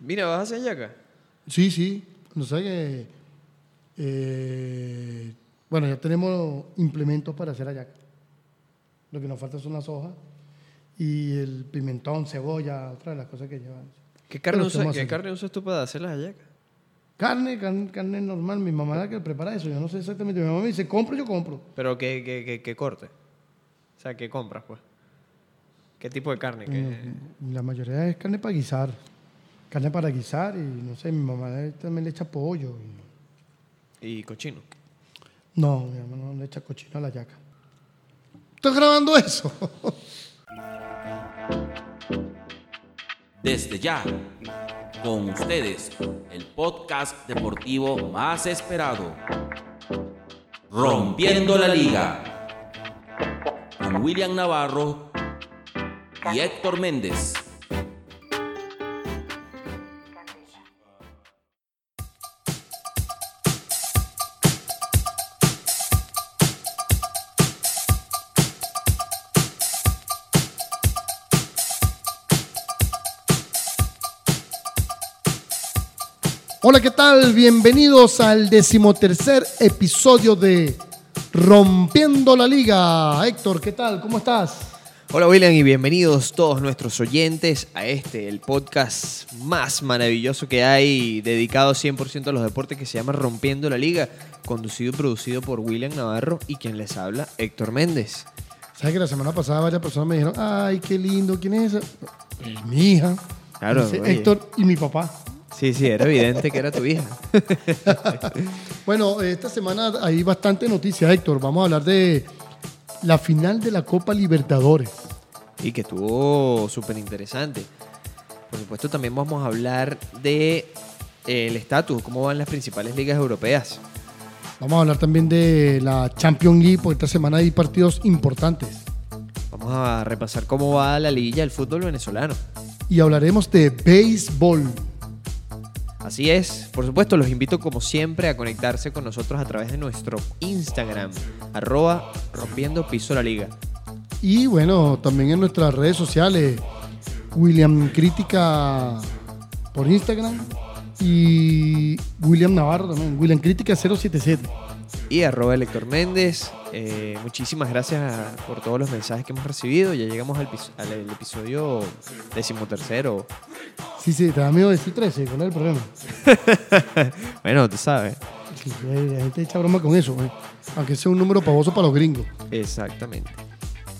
Mira, ¿vas hacia Ayaca? Sí, sí. No sé que. eh, bueno, ya tenemos implementos para hacer hallaca. Lo que nos falta son las hojas y el pimentón, cebolla, otra de las cosas que llevan. ¿Qué carne, ¿qué carne usas tú para hacer las hallacas? Carne, carne, carne normal. Mi mamá es la que prepara eso. Yo no sé exactamente. Mi mamá me dice, compro, yo compro. Pero ¿qué, qué, qué, qué corte? O sea, ¿qué compras, pues? ¿Qué tipo de carne? ¿Qué- Mm, La mayoría es carne para guisar. Carne para guisar y no sé, mi mamá también le echa pollo. y- Y cochino. No, mi mamá no le echa cochino a la yaca. ¿Estás grabando eso? Desde ya, con ustedes, el podcast deportivo más esperado, Rompiendo la Liga, con William Navarro y Héctor Méndez. Hola, ¿qué tal? Bienvenidos al decimotercer episodio de Rompiendo la Liga. Héctor, ¿qué tal? ¿Cómo estás? Hola William y bienvenidos todos nuestros oyentes a este, el podcast más maravilloso que hay, dedicado 100% a los deportes que se llama Rompiendo la Liga, conducido y producido por William Navarro y quien les habla, Héctor Méndez. ¿Sabes que la semana pasada varias personas me dijeron, ay, qué lindo, ¿quién es esa? Es mi hija. Claro, Dice. Héctor y mi papá. Sí, sí, era evidente que era tu hija. Bueno, esta semana hay bastante noticia, Héctor. Vamos a hablar de la final de la Copa Libertadores. y que estuvo súper interesante. Por supuesto, también vamos a hablar de el estatus, cómo van las principales ligas europeas. Vamos a hablar también de la Champions League, porque esta semana hay partidos importantes. Vamos a repasar cómo va la liguilla del fútbol venezolano. Y hablaremos de béisbol. Así es, por supuesto, los invito como siempre a conectarse con nosotros a través de nuestro Instagram, arroba rompiendo piso la liga. Y bueno, también en nuestras redes sociales, William Crítica por Instagram y William Navarro también, William Crítica 077. Y arroba Elector Méndez. Eh, muchísimas gracias por todos los mensajes que hemos recibido. Ya llegamos al, pis- al episodio decimotercero. Sí, sí, te da miedo decir 13, ¿cuál es el problema? Bueno, tú sabes. La gente echa broma con eso, güey. aunque sea un número pavoso para los gringos. Exactamente.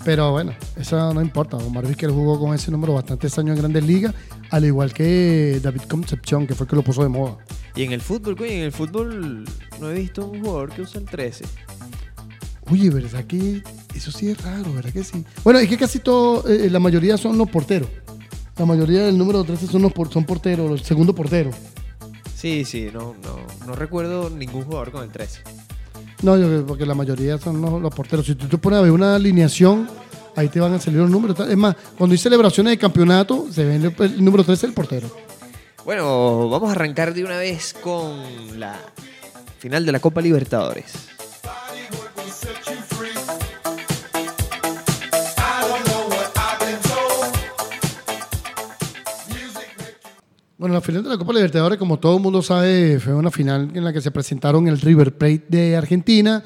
Pero bueno, eso no importa. Omar Vizquel jugó con ese número bastantes años en Grandes Ligas, al igual que David Concepción, que fue el que lo puso de moda. Y en el fútbol, coño, en el fútbol no he visto un jugador que usa el 13. Oye, ¿verdad que eso sí es raro, verdad que sí? Bueno, es que casi todo, eh, la mayoría son los porteros. La mayoría del número 13 son, los por- son porteros, los segundo porteros. Sí, sí, no, no, no recuerdo ningún jugador con el 13. No, yo- porque la mayoría son los, los porteros. Si tú te pones a ver una alineación, ahí te van a salir los números. Es más, cuando hay celebraciones de campeonato, se ve el, el número 13 el portero. Bueno, vamos a arrancar de una vez con la final de la Copa Libertadores. Bueno, la final de la Copa Libertadores, como todo el mundo sabe, fue una final en la que se presentaron el River Plate de Argentina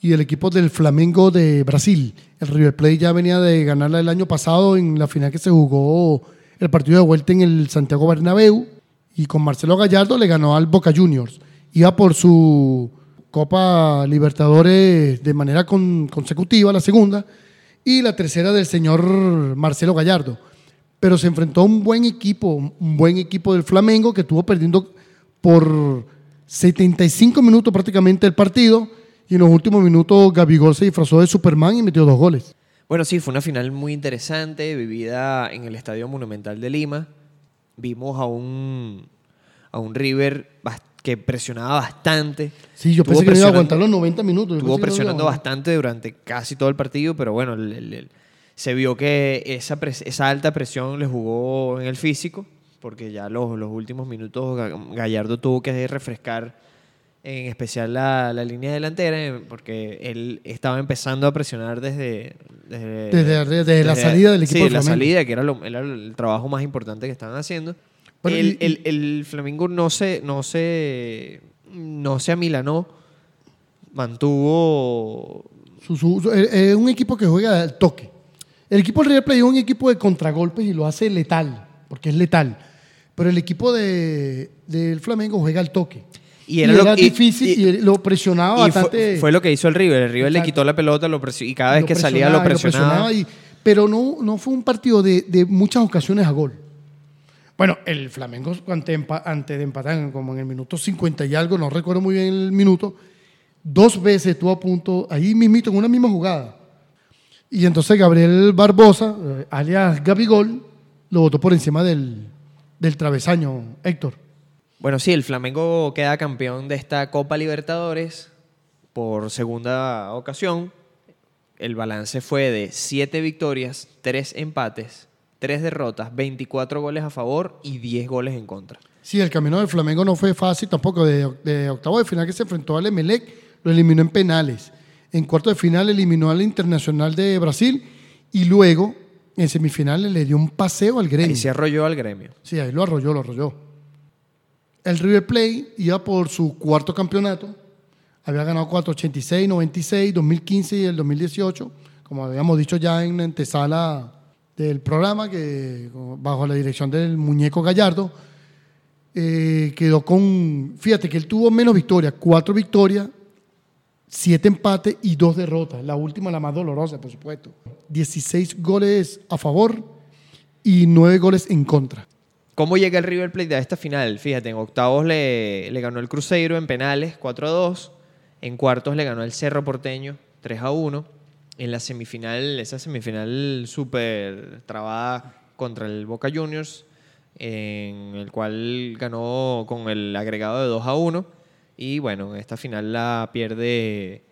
y el equipo del Flamengo de Brasil. El River Plate ya venía de ganarla el año pasado en la final que se jugó el partido de vuelta en el Santiago Bernabéu y con Marcelo Gallardo le ganó al Boca Juniors. Iba por su Copa Libertadores de manera con- consecutiva, la segunda, y la tercera del señor Marcelo Gallardo pero se enfrentó a un buen equipo, un buen equipo del Flamengo que estuvo perdiendo por 75 minutos prácticamente el partido y en los últimos minutos Gabigol se disfrazó de Superman y metió dos goles. Bueno, sí, fue una final muy interesante, vivida en el Estadio Monumental de Lima. Vimos a un, a un River que presionaba bastante. Sí, yo pensé que no iba a aguantar los 90 minutos. Estuvo no presionando bastante durante casi todo el partido, pero bueno, el- el- el- se vio que esa, pres- esa alta presión le jugó en el físico, porque ya los, los últimos minutos Ga- Gallardo tuvo que refrescar en especial la, la línea delantera, eh, porque él estaba empezando a presionar desde... Desde, Desde- desde la salida del equipo Sí, la salida, que era, lo- era el trabajo más importante que estaban haciendo. Bueno, el, y- el- el Flamengo no se, no se, no se amilanó, mantuvo Su- su- un equipo que juega al toque. El equipo del River Plate es un equipo de contragolpes y lo hace letal, porque es letal. Pero el equipo de, del Flamengo juega al toque. Y era lo- difícil y, y- lo presionaba y bastante. fue lo que hizo el River. El River le quitó la pelota lo y cada vez lo que salía lo presionaba pero no, no fue un partido de, de muchas ocasiones a gol. Bueno, el Flamengo ante, antes de empatar, como en el minuto 50 y algo, no recuerdo muy bien el minuto, dos veces estuvo a punto, ahí mismito, en una misma jugada. Y entonces Gabriel Barbosa, eh, alias Gabigol, lo botó por encima del, del travesaño, Héctor. Bueno, sí, el Flamengo queda campeón de esta Copa Libertadores por segunda ocasión. El balance fue de 7 victorias, 3 empates, 3 derrotas, 24 goles a favor y 10 goles en contra. Sí, el camino del Flamengo no fue fácil tampoco. De, de octavo de final que se enfrentó al Emelec, lo eliminó en penales. En cuarto de final eliminó al Internacional de Brasil y luego en semifinales le dio un paseo al gremio. Ahí se arrolló al gremio. Sí, ahí lo arrolló, lo arrolló. El River Plate iba por su cuarto campeonato. Había ganado 486, 96, 2015 y el 2018. Como habíamos dicho ya en la antesala del programa, que bajo la dirección del muñeco Gallardo, eh, quedó con. Fíjate que él tuvo menos victorias, cuatro victorias, siete empates y dos derrotas. La última, la más dolorosa, por supuesto. 16 goles a favor y nueve goles en contra. ¿Cómo llega el River Plate a esta final? Fíjate, en octavos le, ganó el Cruzeiro en penales 4 a 2. En cuartos le ganó el Cerro Porteño 3 a 1. En la semifinal, esa semifinal súper trabada contra el Boca Juniors, en el cual ganó con el agregado de 2 a 1. Y bueno, en esta final la pierde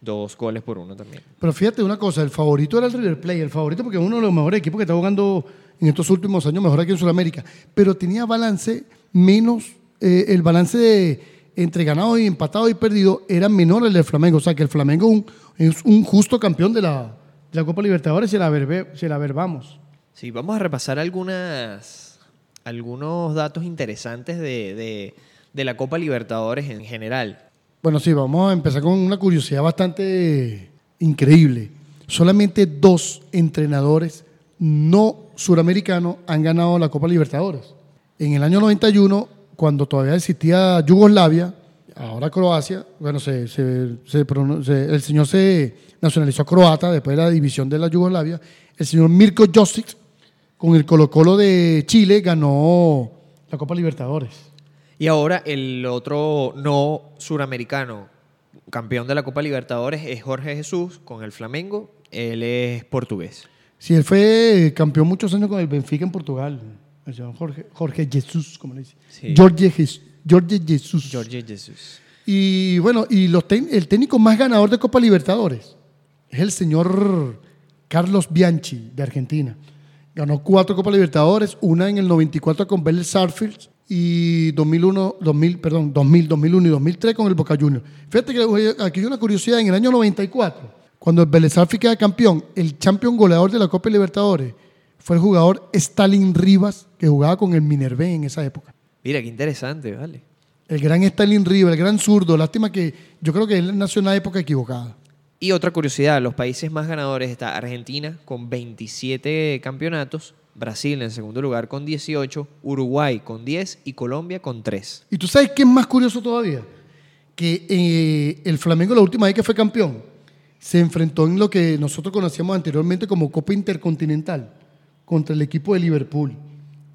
dos goles por uno también. Pero fíjate una cosa, el favorito era el River Plate, el favorito porque es uno de los mejores equipos que está jugando en estos últimos años, mejor aquí en Sudamérica, pero tenía balance menos, eh, el balance de- entre ganado y empatado y perdido era menor el del Flamengo, o sea que el Flamengo un- es un justo campeón de la, de la Copa Libertadores si la, verbe- la verbamos. Sí, vamos a repasar algunas, algunos datos interesantes de, de- de la Copa Libertadores en general. Bueno, sí, vamos a empezar con una curiosidad bastante increíble. Solamente dos entrenadores no suramericanos han ganado la Copa Libertadores. En el año 91, cuando todavía existía Yugoslavia, ahora Croacia, bueno, se, el señor se nacionalizó croata después de la división de la Yugoslavia. El señor Mirko Josic, con el Colo Colo de Chile, ganó la Copa Libertadores. Y ahora el otro no suramericano campeón de la Copa Libertadores es Jorge Jesús con el Flamengo. Él es portugués. Sí, él fue campeón muchos años con el Benfica en Portugal. El señor Jorge, Jorge Jesús, como le dice. Sí. Jorge, Jes- Jorge Jesús. Jorge Jesús. Y bueno, y los el técnico más ganador de Copa Libertadores es el señor Carlos Bianchi, de Argentina. Ganó cuatro Copa Libertadores, una en el 94 con Vélez Sarsfield y 2001, 2000, perdón, 2000, 2001 y 2003 con el Boca Juniors. Fíjate que aquí hay una curiosidad, en el año 94, cuando el Vélez Sarsfield queda campeón, el campeón goleador de la Copa Libertadores fue el jugador Stalin Rivas, que jugaba con el Minervé en esa época. Mira, qué interesante, ¿vale? El gran Stalin Rivas, el gran zurdo. Lástima que yo creo que él nació en una época equivocada. Y otra curiosidad, los países más ganadores está Argentina con 27 campeonatos, Brasil en segundo lugar con 18, Uruguay con 10 y Colombia con 3. ¿Y tú sabes qué es más curioso todavía? Que eh, el Flamengo la última vez que fue campeón se enfrentó en lo que nosotros conocíamos anteriormente como Copa Intercontinental contra el equipo de Liverpool.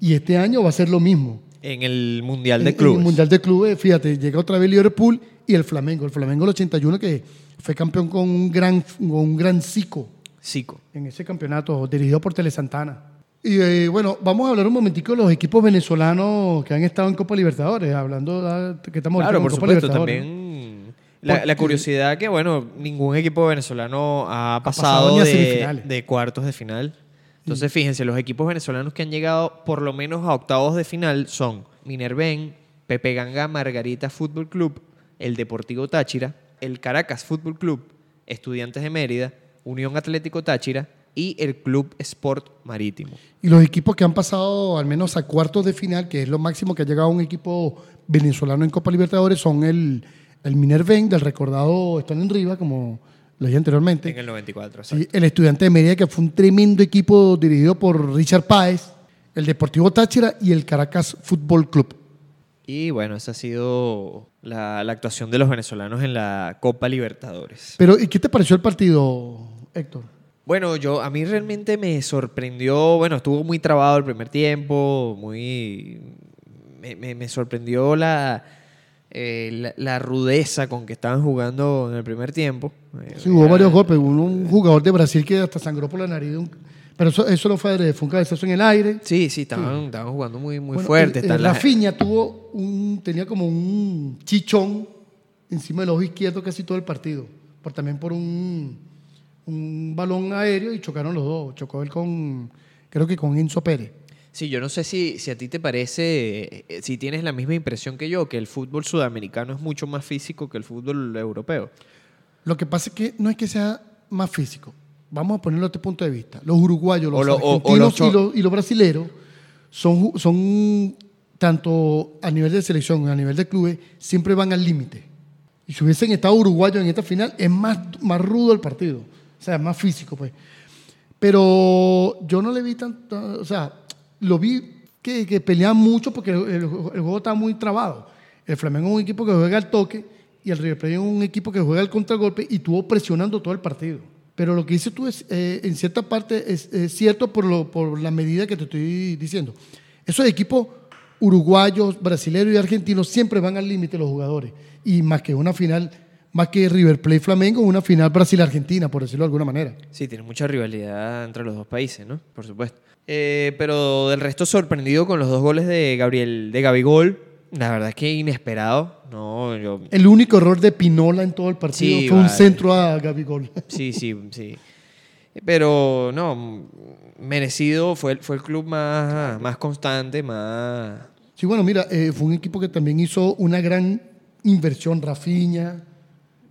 Y este año va a ser lo mismo. En el Mundial En- de en Clubes. el Mundial de Clubes, fíjate, llega otra vez Liverpool y el Flamengo. El Flamengo del 81 que fue campeón con un gran, con un gran cico. Sico. en ese campeonato dirigido por Tele Santana. Y eh, bueno, vamos a hablar un momentico de los equipos venezolanos que han estado en Copa Libertadores, hablando de que estamos Claro, por Copa supuesto, Libertadores. también la, curiosidad que, bueno, ningún equipo venezolano ha pasado pasado, ni a de, de cuartos de final. Entonces, fíjense, los equipos venezolanos que han llegado por lo menos a octavos de final son Minerven, Pepe Ganga Margarita Fútbol Club, el Deportivo Táchira, el Caracas Fútbol Club, Estudiantes de Mérida, Unión Atlético Táchira, y el Club Sport Marítimo. Y los equipos que han pasado al menos a cuartos de final, que es lo máximo que ha llegado un equipo venezolano en Copa Libertadores, son el, el Minerven del recordado Están Riva, como lo dije anteriormente. En el 94, Sí, el Estudiante de Mérida, que fue un tremendo equipo dirigido por Richard Páez, el Deportivo Táchira y el Caracas Fútbol Club. Y bueno, esa ha sido la, la actuación de los venezolanos en la Copa Libertadores. Pero, ¿y qué te pareció el partido, Héctor? Bueno, yo a mí realmente me sorprendió, bueno, estuvo muy trabado el primer tiempo, muy me, me- me sorprendió la, eh, la, la rudeza con que estaban jugando en el primer tiempo. Eh, Sí, hubo era- varios golpes. Hubo un jugador de Brasil que hasta sangró por la nariz. de un- Pero eso, eso no fue fue un cabezazo en el aire. Sí, sí, estaban, estaban jugando muy, muy Bueno, fuerte. el- están el las- Rafinha tuvo un, tenía como un chichón encima del ojo izquierdo casi todo el partido. Por, también por un, un balón aéreo y chocaron los dos. Chocó él con, creo que con Enzo Pérez. Sí, yo no sé si, si a ti te parece, eh, si tienes la misma impresión que yo, que el fútbol sudamericano es mucho más físico que el fútbol europeo. Lo que pasa es que no es que sea más físico. Vamos a ponerlo a este punto de vista. Los uruguayos, los lo- o- o argentinos los cho- y, los, y los brasileros son, son, tanto a nivel de selección como a nivel de clubes, siempre van al límite. Y si hubiesen estado uruguayos en esta final, es más, más rudo el partido. O sea, más físico, pues. Pero yo no le vi tanto, o sea, lo vi que, que peleaban mucho porque el, juego estaba muy trabado. El Flamengo es un equipo que juega al toque y el River Plate es un equipo que juega al contragolpe y estuvo presionando todo el partido. Pero lo que dices tú es, eh, en cierta parte es, es cierto por, lo, por la medida que te estoy diciendo. Esos equipos uruguayos, brasileños y argentinos siempre van al límite los jugadores. Y más que una final, más que River Plate Flamengo, una final Brasil-Argentina, por decirlo de alguna manera. Sí, tiene mucha rivalidad entre los dos países, ¿no? Por supuesto. Eh, pero del resto sorprendido con los dos goles de Gabriel, de Gabigol. La verdad es que inesperado. No, yo... El único error de Pinola en todo el partido Sí, fue un centro a Gabigol. Sí, sí, sí. Pero no, merecido. Fue, el- fue el club más, más constante, más... Sí, bueno, mira, eh, fue un equipo que también hizo una gran inversión. Rafinha,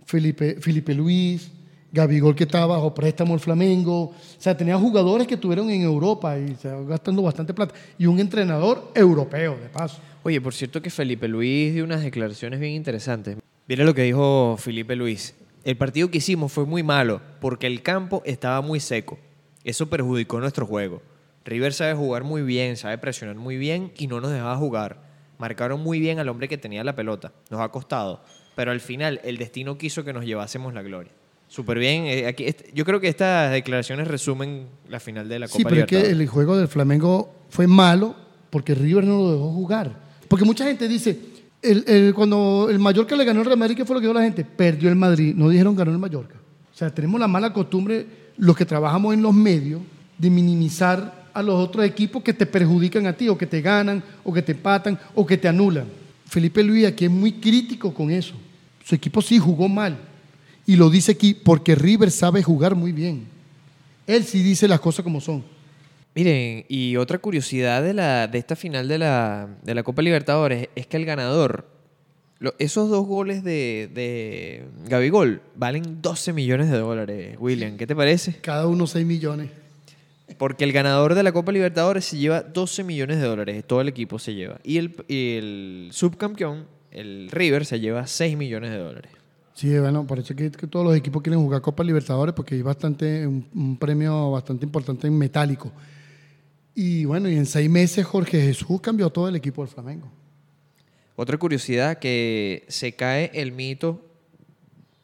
Felipe, Felipe Luis, Gabigol que estaba bajo préstamo el Flamengo. O sea, tenía jugadores que estuvieron en Europa y estaban gastando bastante plata. Y un entrenador europeo, de paso. Oye, por cierto que Felipe Luis dio unas declaraciones bien interesantes. Mira lo que dijo Felipe Luis. El partido que hicimos fue muy malo porque el campo estaba muy seco. Eso perjudicó nuestro juego. River sabe jugar muy bien, sabe presionar muy bien y no nos dejaba jugar. Marcaron muy bien al hombre que tenía la pelota. Nos ha costado. Pero al final el destino quiso que nos llevásemos la gloria. Súper bien. eh, aquí, yo creo que estas declaraciones resumen la final de la Copa Sí, pero es que el juego del Flamengo fue malo porque River no lo dejó jugar. Porque mucha gente dice, el, el- cuando el Mallorca le ganó al Real Madrid, ¿qué fue lo que dijo la gente? Perdió el Madrid, no dijeron ganó el Mallorca. O sea, tenemos la mala costumbre, los que trabajamos en los medios, de minimizar a los otros equipos que te perjudican a ti, o que te ganan, o que te empatan, o que te anulan. Felipe Luis aquí es muy crítico con eso. Su equipo sí jugó mal. Y lo dice aquí porque River sabe jugar muy bien. Él sí dice las cosas como son. Miren, y otra curiosidad de, la, de esta final de la, de la Copa Libertadores es que el ganador, lo- esos dos goles de, de Gabigol valen 12 millones de dólares, William. ¿Qué te parece? Cada uno 6 millones. Porque el ganador de la Copa Libertadores se lleva 12 millones de dólares, todo el equipo se lleva. Y el, y el subcampeón, el River, se lleva 6 millones de dólares. Sí, bueno, por eso es que, que todos los equipos quieren jugar Copa Libertadores porque hay bastante, un, un premio bastante importante en metálico. Y bueno, y en seis meses Jorge Jesús cambió todo el equipo del Flamengo. Otra curiosidad, que se cae el mito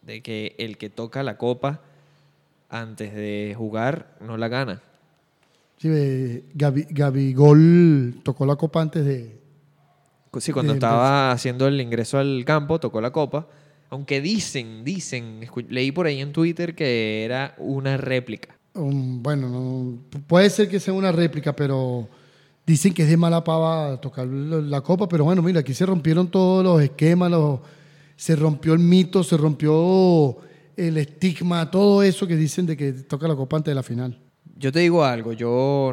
de que el que toca la copa antes de jugar no la gana. Sí, eh, Gabi, Gabigol tocó la copa antes de... Sí, cuando estaba haciendo el ingreso al campo, tocó la copa. Aunque dicen, dicen, leí por ahí en Twitter que era una réplica. um, bueno, no, puede ser que sea una réplica, pero dicen que es de mala pava tocar la la copa. Pero bueno, mira, aquí se rompieron todos los esquemas, los- se rompió el mito, se rompió el estigma, todo eso que dicen de que toca la copa antes de la final. Yo te digo algo, yo,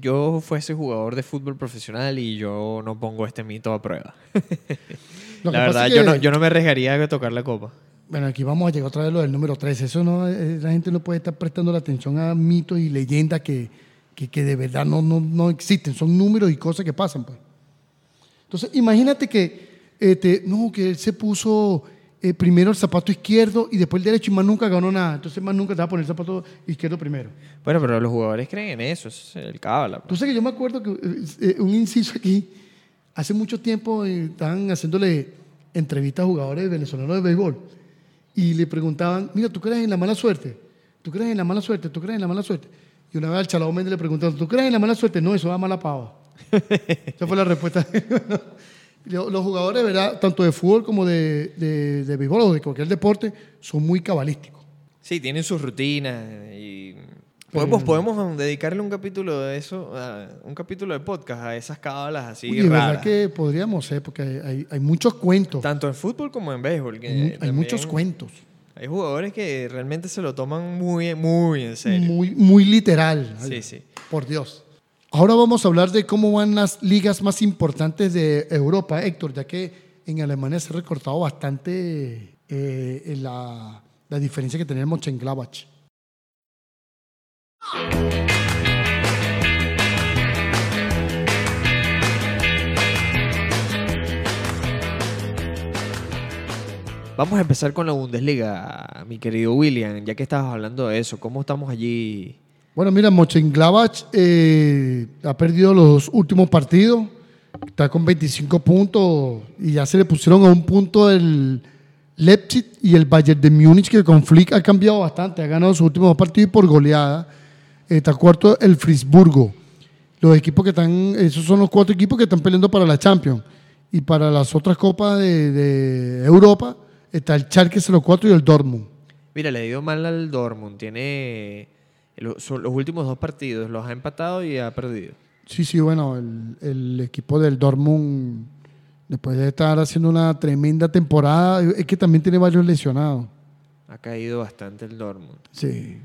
yo fuese jugador de fútbol profesional y yo no pongo este mito a prueba. La verdad, yo, que- no, yo no me arriesgaría a tocar la copa. Bueno, aquí vamos a llegar otra vez a lo del número 3. Eso no, eh, la gente no puede estar prestando la atención a mitos y leyendas que, que, que de verdad no, no, no existen. Son números y cosas que pasan. Pues. Entonces, imagínate que, este, no, que él se puso eh, primero el zapato izquierdo y después el derecho y más nunca ganó nada. Entonces, más nunca te va a poner el zapato izquierdo primero. Bueno, pero los jugadores creen en eso, es el cábala. pues. Tú sabes que yo me acuerdo que eh, eh, un inciso aquí, hace mucho tiempo estaban haciéndole entrevistas a jugadores venezolanos de béisbol y le preguntaban, mira, ¿tú crees en la mala suerte? ¿Tú crees en la mala suerte? ¿Tú crees en la mala suerte? Y una vez al Chalao Méndez le preguntaron, ¿tú crees en la mala suerte? No, eso da mala pava. Esa fue la respuesta. Lo- Los jugadores, ¿verdad? Tanto de fútbol como de, de, de béisbol o de cualquier deporte, son muy cabalísticos. Sí, tienen sus rutinas y podemos, podemos dedicarle un capítulo de eso, un capítulo de podcast a esas cábalas así Oye, de verdad raras. que podríamos ser, porque hay, hay- muchos cuentos. Tanto en fútbol como en béisbol. que Hay, muchos cuentos. Hay jugadores que realmente se lo toman muy, muy en serio. Muy, muy literal. Sí, sí. Por Dios. Ahora vamos a hablar de cómo van las ligas más importantes de Europa, Héctor, ya que en Alemania se ha recortado bastante eh, la, la diferencia que tenemos en Gladbach. Vamos a empezar con la Bundesliga, mi querido William, ya que estabas hablando de eso. ¿Cómo estamos allí? Bueno, mira, Mönchengladbach eh, ha perdido los últimos partidos, está con 25 puntos y ya se le pusieron a un punto el Leipzig y el Bayern de Múnich, que con Flick ha cambiado bastante, ha ganado sus últimos dos partidos por goleada. Está cuarto el Frisburgo. Los equipos que están, esos son los cuatro equipos que están peleando para la Champions. Y para las otras copas de, Europa está el Schalke 04 y el Dortmund. Mira, le dio mal al Dortmund. Tiene los últimos dos partidos, los ha empatado y ha perdido. Sí, sí, bueno, el, el equipo del Dortmund, después de estar haciendo una tremenda temporada, es que también tiene varios lesionados. Ha caído bastante el Dortmund. Sí.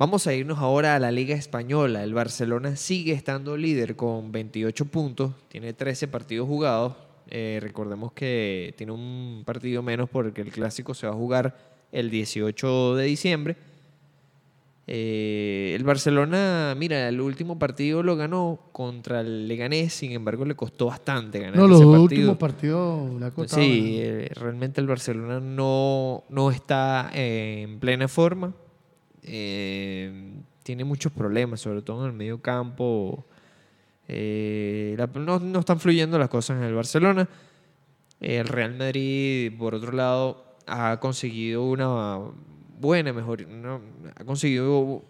Vamos a irnos ahora a la Liga Española. El Barcelona sigue estando líder con 28 puntos, tiene 13 partidos jugados. Eh, recordemos que tiene un partido menos porque el clásico se va a jugar el 18 de diciembre. Eh, el Barcelona, mira, el último partido lo ganó contra el Leganés, sin embargo le costó bastante ganar No, los ese dos partido. últimos partidos costado. Sí, eh, realmente el Barcelona no, no está eh, en plena forma. Tiene muchos problemas, sobre todo en el medio campo. La- no, no están fluyendo las cosas en el Barcelona. El Real Madrid, por otro lado, ha conseguido una buena mejor, no, ha conseguido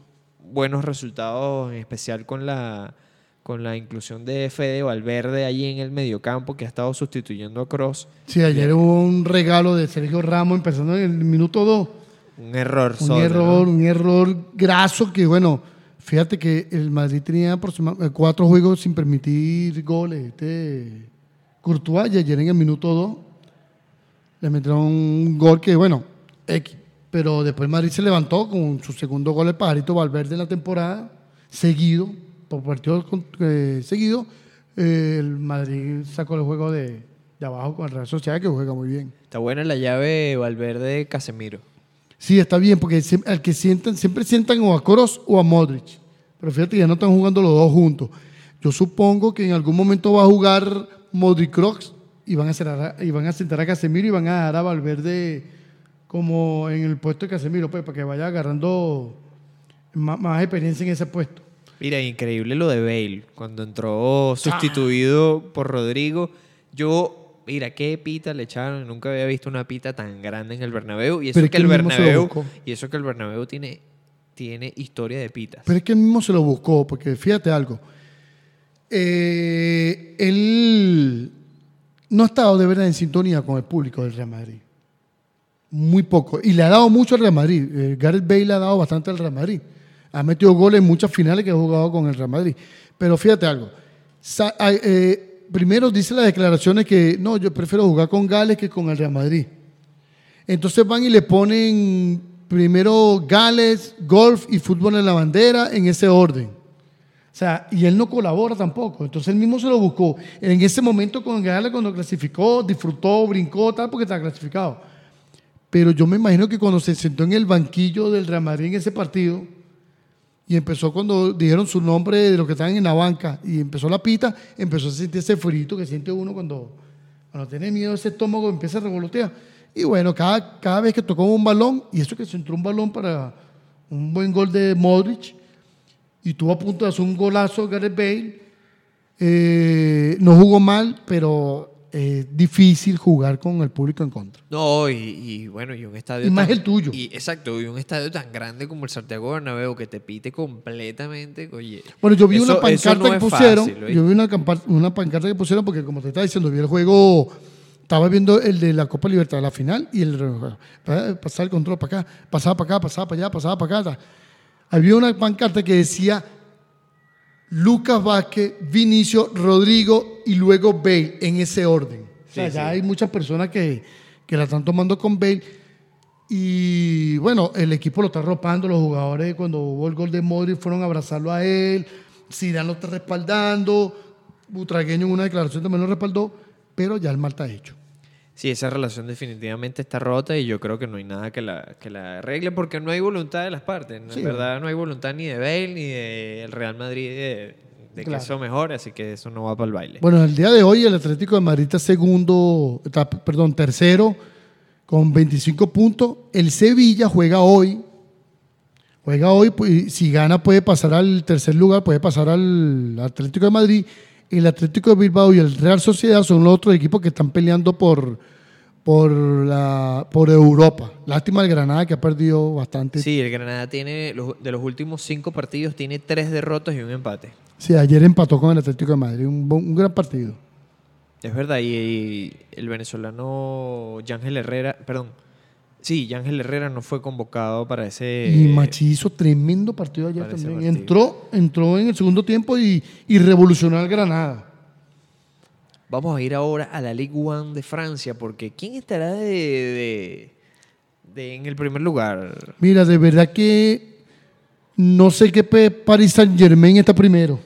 buenos resultados, en especial con la con la inclusión de Fede Valverde allí en el mediocampo que ha estado sustituyendo a Cross. Sí, ayer hubo un regalo de Sergio Ramos empezando en el minuto 2. Un error. Un solo, error, ¿no? un error graso que, bueno, fíjate que el Madrid tenía aproximadamente cuatro juegos sin permitir goles. Este Courtois y ayer en el minuto 2 le metieron un gol que, bueno, X. Pero después Madrid se levantó con su segundo gol el pajarito Valverde en la temporada, seguido, por partidos con- eh, seguidos. eh, el Madrid sacó el juego de, de abajo con el Real Sociedad, que juega muy bien. Está buena la llave Valverde Casemiro. Sí, está bien, porque al que sientan, siempre sientan o a Kroos o a Modric. Pero fíjate, ya no están jugando los dos juntos. Yo supongo que en algún momento va a jugar Modric Kroos y van a, cerrar a- y van a sentar a Casemiro y van a dejar a Valverde como en el puesto de Casemiro, pues, para que vaya agarrando más, más experiencia en ese puesto. Mira, increíble lo de Bale. Cuando entró sustituido por Rodrigo, yo, mira, qué pita le echaron. Nunca había visto una pita tan grande en el Bernabéu. Y eso Pero es que el Bernabéu, y eso que el Bernabéu tiene, tiene historia de pitas. Pero es que él mismo se lo buscó, porque fíjate algo. Eh, él no ha estado de verdad en sintonía con el público del Real Madrid. Muy poco. Y le ha dado mucho al Real Madrid. Eh, Gareth Bale le ha dado bastante al Real Madrid. Ha metido goles en muchas finales que ha jugado con el Real Madrid. Pero fíjate algo. Eh, primero dice las declaraciones que no, yo prefiero jugar con Gales que con el Real Madrid. Entonces van y le ponen primero Gales, golf y fútbol en la bandera en ese orden. O sea, y él no colabora tampoco. Entonces él mismo se lo buscó. En ese momento con Gales cuando clasificó, disfrutó, brincó, tal, porque estaba clasificado. Pero yo me imagino que cuando se sentó en el banquillo del Real Madrid en ese partido y empezó cuando dijeron su nombre de los que estaban en la banca y empezó la pita, empezó a sentir ese frito que siente uno cuando, cuando tiene miedo, ese estómago empieza a revolotear. Y bueno, cada, cada vez que tocó un balón, y eso que se entró un balón para un buen gol de Modric, y tuvo a punto de hacer un golazo Gareth Bale, eh, no jugó mal, pero es difícil jugar con el público en contra. No, y, y bueno, y un estadio. Y más tan- el tuyo. Y, exacto, y un estadio tan grande como el Santiago Bernabéu que te pite completamente. Oye. Bueno, yo vi eso- una pancarta no que pusieron. yo vi una, una pancarta que pusieron porque, como te estaba diciendo, vi el juego. Estaba viendo el de la Copa Libertad, la final, y el eh, pasar el control para acá, pasaba para acá, pasaba para allá, pasaba para acá. Había una pancarta que decía Lucas Vázquez, Vinicio, Rodrigo y luego Bale, en ese orden. O sea, Sí, ya sí. hay muchas personas que, que la están tomando con Bale. Y bueno, el equipo lo está arropando, los jugadores cuando hubo el gol de Modric fueron a abrazarlo a él, Zidane lo está respaldando, Butragueño en una declaración también lo respaldó, pero ya el mal está hecho. Sí, esa relación definitivamente está rota y yo creo que no hay nada que la, que la arregle porque no hay voluntad de las partes. Sí. En verdad no hay voluntad ni de Bale ni del Real Madrid de, de que eso mejore, así que eso no va para el baile. Bueno, el día de hoy el Atlético de Madrid está segundo, está, perdón, tercero con 25 puntos. El Sevilla juega hoy. Juega hoy, pues, y si gana puede pasar al tercer lugar, puede pasar al Atlético de Madrid. El Atlético de Bilbao y el Real Sociedad son los otros equipos que están peleando por, por, la, por Europa. Lástima el Granada que ha perdido bastante. Sí, Sí, el Granada tiene, de los últimos cinco partidos, tiene tres derrotas y un empate. ayer empató con el Atlético de Madrid, un gran partido. Es verdad, y, y el venezolano Yángel Herrera, perdón, sí, Yángel Herrera no fue convocado para ese... Y Machi hizo tremendo partido ayer también. partido. Entró, entró en el segundo tiempo y, y revolucionó al Granada. Vamos a ir ahora a la Ligue 1 de Francia, porque ¿quién estará de, de- de- en el primer lugar? Mira, de verdad que no sé qué Paris Saint Germain está primero.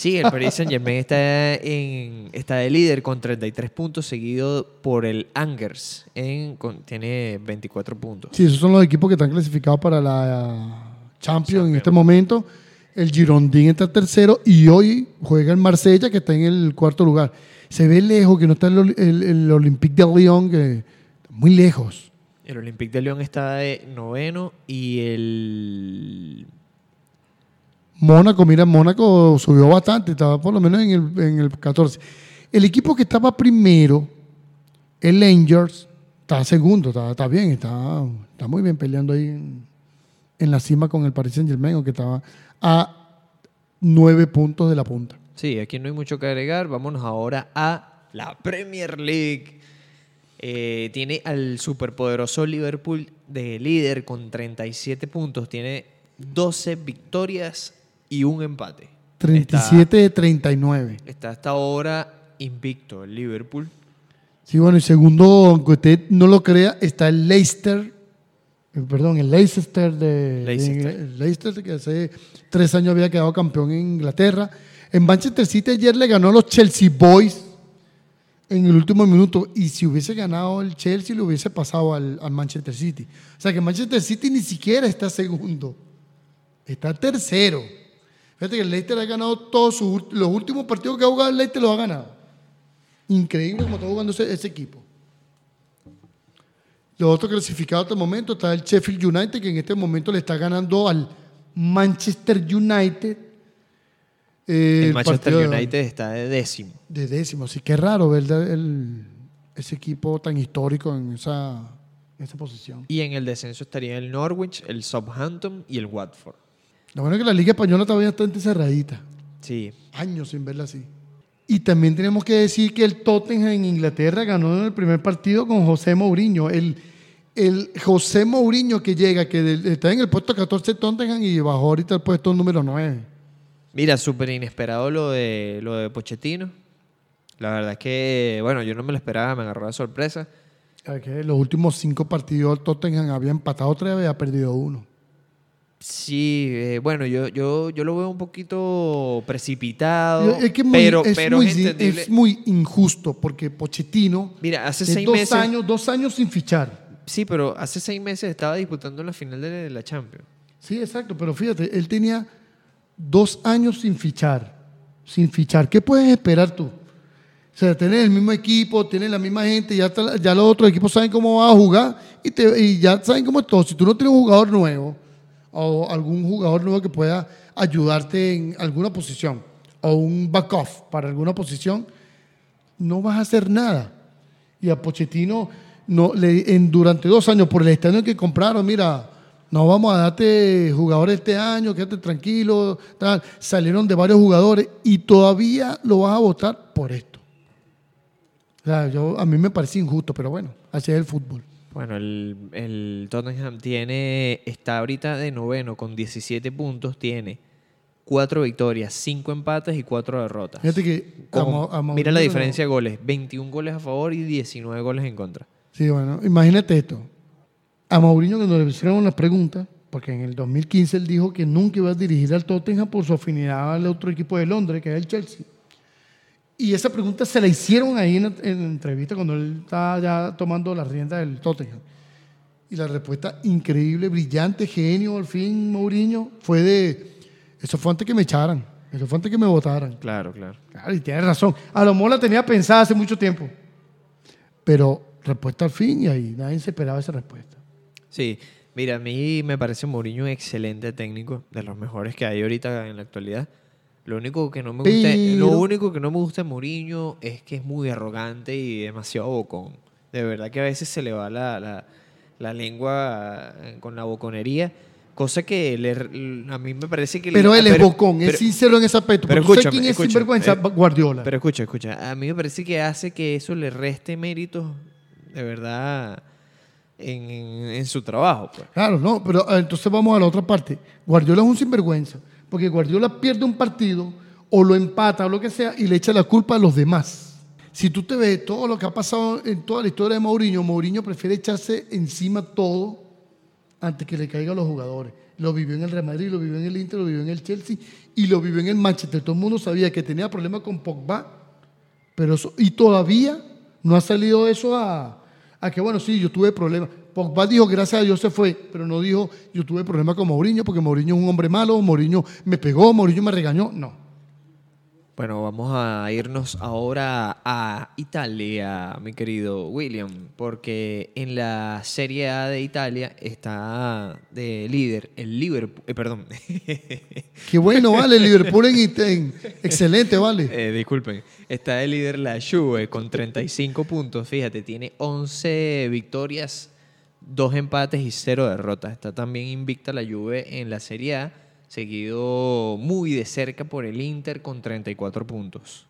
Sí, el Paris Saint Germain está, en, está de líder con 33 puntos, seguido por el Angers, en, con- tiene 24 puntos. Sí, esos son los equipos que están clasificados para la Champions en este momento. El Girondin está tercero y hoy juega el Marsella que está en el cuarto lugar. Se ve lejos que no está el, el- el Olympique de Lyon, que está muy lejos. El Olympique de Lyon está de noveno y el Mónaco, mira, Mónaco subió bastante, estaba por lo menos en el, en el 14. El equipo que estaba primero, el Rangers, está segundo, está, está bien, está, está muy bien peleando ahí en, la cima con el Paris Saint Germain, aunque estaba a nueve puntos de la punta. Sí, aquí no hay mucho que agregar. Vámonos ahora a la Premier League. Eh, tiene al superpoderoso Liverpool de líder con 37 puntos. Tiene 12 victorias y un empate. 37 de 39. Está, hasta ahora invicto el Liverpool. Sí, bueno, y segundo, aunque usted no lo crea, está el Leicester, eh, perdón, el Leicester de, Leicester, que hace tres años había quedado campeón en Inglaterra. En Manchester City ayer le ganó a los Chelsea Boys en el último minuto. Y si hubiese ganado el Chelsea, le hubiese pasado al, al Manchester City. O sea que Manchester City ni siquiera está segundo, está tercero. Fíjate que el Leicester ha ganado todos sus, los últimos partidos que ha jugado el Leicester los ha ganado. Increíble como está jugando ese, ese equipo. Los otros clasificados hasta el momento está el Sheffield United, que en este momento le está ganando al Manchester United. eh, el Manchester de- United está de décimo. De décimo. Así que es raro ver el- ese equipo tan histórico en esa, en esa posición. Y en el descenso estaría el Norwich, el Southampton y el Watford. Lo bueno es que la Liga Española está bastante cerradita. Sí, Años sin verla así. Y también tenemos que decir que el Tottenham en Inglaterra ganó en el primer partido con José Mourinho. El, el José Mourinho que llega, que del- está en el puesto 14 Tottenham y bajó ahorita al puesto número 9. Mira, súper inesperado lo de, lo de Pochettino. La verdad es que, bueno, yo no me lo esperaba, me agarró de sorpresa. Que los últimos cinco partidos el Tottenham había empatado tres y había perdido uno. Sí, eh, bueno, yo, yo, yo lo veo un poquito precipitado, Es que muy- pero, es, pero muy, es muy injusto porque Pochettino Mira, hace seis dos meses, años, dos años sin fichar. sí, pero hace seis meses estaba disputando la final de la Champions. Sí, exacto, pero fíjate, él tenía dos años sin fichar, sin fichar. ¿Qué puedes esperar tú? O sea, tener el mismo equipo, tener la misma gente, ya, ya los otros equipos saben cómo va a jugar y, te, y ya saben cómo es todo. Si tú no tienes un jugador nuevo o algún jugador nuevo que pueda ayudarte en alguna posición o un back-off para alguna posición, no vas a hacer nada. Y a Pochettino, no, le, en, durante dos años, por el estadio que compraron, mira, no vamos a darte jugadores este año, quédate tranquilo, tal. salieron de varios jugadores y todavía lo vas a votar por esto. O sea, yo, a mí me parece injusto, pero bueno, así es el fútbol. Bueno, el, el Tottenham tiene, está ahorita de noveno con 17 puntos, tiene cuatro victorias, cinco empates y cuatro derrotas. Fíjate que Con- a Mau- a Mourinho mira la no- diferencia de goles, 21 goles a favor y 19 goles en contra. Sí, bueno, imagínate esto. A Mourinho cuando le hicieron una pregunta, porque en el 2015 él dijo que nunca iba a dirigir al Tottenham por su afinidad al otro equipo de Londres, que es el Chelsea. Y esa pregunta se la hicieron ahí en en la entrevista cuando él estaba ya tomando la rienda del Tottenham. Y la respuesta increíble, brillante, genio, al fin, Mourinho, fue de, eso fue antes que me echaran, eso fue antes que me votaran. Claro, claro. Claro, y tienes razón. A lo mejor la tenía pensada hace mucho tiempo. Pero respuesta al fin y ahí nadie se esperaba esa respuesta. Sí, mira, a mí me parece Mourinho un excelente técnico, de los mejores que hay ahorita en la actualidad. Lo único que no me gusta, Pero- lo único que no me gusta de Mourinho es que es muy arrogante y demasiado bocón. De verdad que a veces se le va la, la- la lengua eh, con la boconería, cosa que le- a mí me parece que... le- Pero él es pero- bocón, pero- es sincero en ese aspecto. pero Pero ¿tú sabes escúchame, quién es escúchame, sinvergüenza? eh, Guardiola. Pero escucha, escucha. A mí me parece que hace que eso le reste méritos de verdad en, en- en su trabajo. Pues. Claro, no, pero ah, entonces vamos a la otra parte. Guardiola es un sinvergüenza, porque Guardiola pierde un partido o lo empata o lo que sea y le echa la culpa a los demás. Si tú te ves todo lo que ha pasado en toda la historia de Mourinho, Mourinho prefiere echarse encima todo antes que le caiga a los jugadores. Lo vivió en el Real Madrid, lo vivió en el Inter, lo vivió en el Chelsea y lo vivió en el Manchester. Todo el mundo sabía que tenía problemas con Pogba, pero y todavía no ha salido eso a, a que, bueno, sí, yo tuve problemas. Pogba dijo, gracias a Dios se fue, pero no dijo, yo tuve problemas con Mourinho porque Mourinho es un hombre malo, Mourinho me pegó, Mourinho me regañó. No. Bueno, vamos a irnos ahora a Italia, mi querido William, porque en la Serie A de Italia está de líder el Liverpool, eh, perdón, Qué bueno, vale, Liverpool en, en- excelente, vale. Eh, disculpen, está de líder la Juve con 35 puntos, fíjate, tiene 11 victorias, 2 empates y 0 derrotas. Está también invicta la Juve en la Serie A, seguido muy de cerca por el Inter con 34 puntos.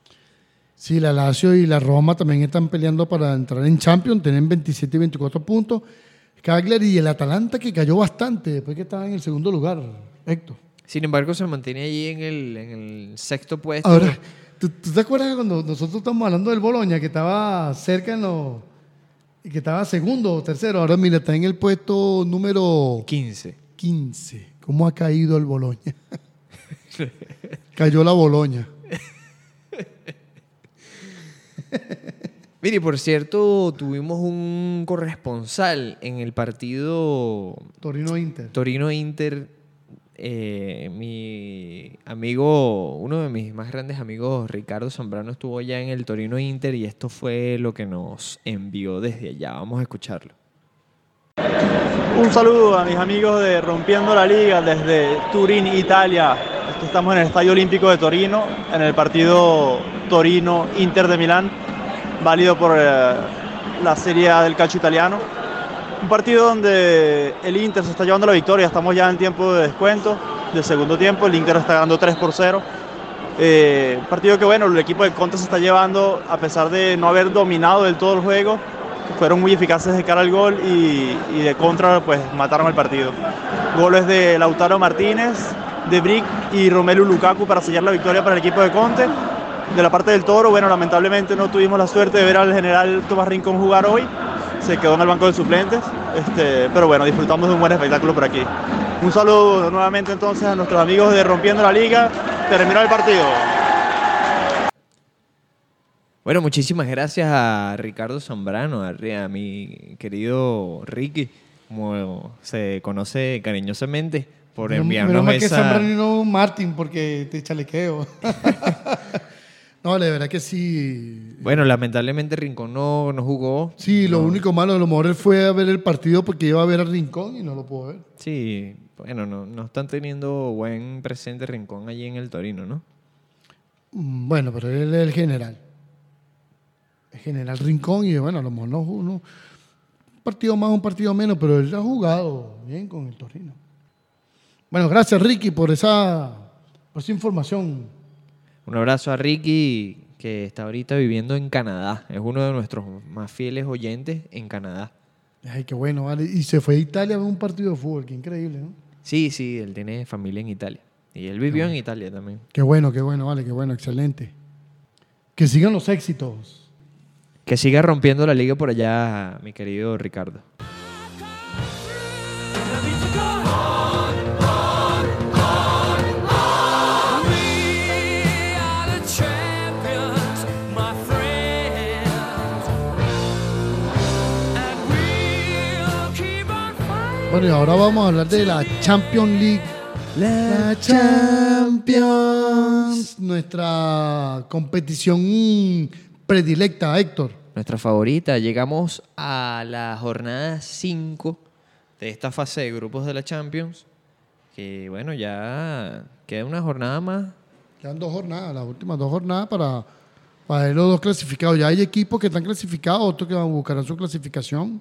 Sí, la Lazio y la Roma también están peleando para entrar en Champions, tienen 27 y 24 puntos. Cagliari y el Atalanta que cayó bastante después que estaba en el segundo lugar, Héctor. Sin embargo, se mantiene allí en el, en el sexto puesto. Ahora, ¿tú, tú te acuerdas cuando nosotros estamos hablando del Boloña, que estaba cerca en los... que estaba segundo o tercero? Ahora mira, está en el puesto número 15. 15. ¿Cómo ha caído el Boloña? Cayó la Boloña. Mire, por cierto, tuvimos un corresponsal en el partido Torino Inter. Torino-Inter. eh, mi amigo, uno de mis más grandes amigos, Ricardo Zambrano, estuvo allá en el Torino-Inter y esto fue lo que nos envió desde allá. Vamos a escucharlo. Un saludo a mis amigos de Rompiendo la Liga desde Turín, Italia. Estamos en el Estadio Olímpico de Torino, en el partido Torino-Inter de Milán, válido por eh, la Serie A del calcio italiano. Un partido donde el Inter se está llevando la victoria, estamos ya en tiempo de descuento, del segundo tiempo, el Inter está ganando 3 por 0. Eh, partido que bueno, el equipo de Conte se está llevando a pesar de no haber dominado del todo el juego, fueron muy eficaces de cara al gol y, y de contra pues mataron el partido. Goles de Lautaro Martínez, de Brick y Romelu Lukaku para sellar la victoria para el equipo de Conte. De la parte del Toro, bueno, lamentablemente no tuvimos la suerte de ver al general Tomás Rincón jugar hoy. Se quedó en el banco de suplentes, este, pero bueno, disfrutamos de un buen espectáculo por aquí. Un saludo nuevamente entonces a nuestros amigos de Rompiendo la Liga. Terminó el partido. Bueno, muchísimas gracias a Ricardo Zambrano, a, a mi querido Ricky, como se conoce cariñosamente, por enviarnos menos mal que esa... Zambrano y no Martín, porque te chalequeo. no, la verdad que sí. Bueno, lamentablemente Rincón no, no jugó. Sí, lo único malo, a lo mejor fue a ver el partido porque iba a ver al Rincón y no lo pudo ver. Sí, bueno, no, no están teniendo buen presente Rincón allí en el Torino, ¿no? Mm, Bueno, pero él es el general. General Rincón y bueno, a lo mejor no jugó. no- Un partido más, un partido menos, pero él ha jugado bien con el Torino. Bueno, gracias Ricky por esa, por esa información. Un abrazo a Ricky, que está ahorita viviendo en Canadá. Es uno de nuestros más fieles oyentes en Canadá. Ay, qué bueno, vale. Y se fue a Italia a ver un partido de fútbol, qué increíble, ¿no? Sí, sí, él tiene familia en Italia. Y él vivió en Italia también. Qué bueno, qué bueno, vale, qué bueno, excelente. Que sigan los éxitos. Que siga rompiendo la liga por allá, mi querido Ricardo. Bueno, y ahora vamos a hablar de la Champions League. La Champions. Nuestra competición predilecta, Héctor. Nuestra favorita. Llegamos a la jornada 5 de esta fase de grupos de la Champions. Que bueno, ya queda una jornada más. Quedan dos jornadas, las últimas dos jornadas para, para ver los dos clasificados. Ya hay equipos que están clasificados, otros que buscarán su clasificación.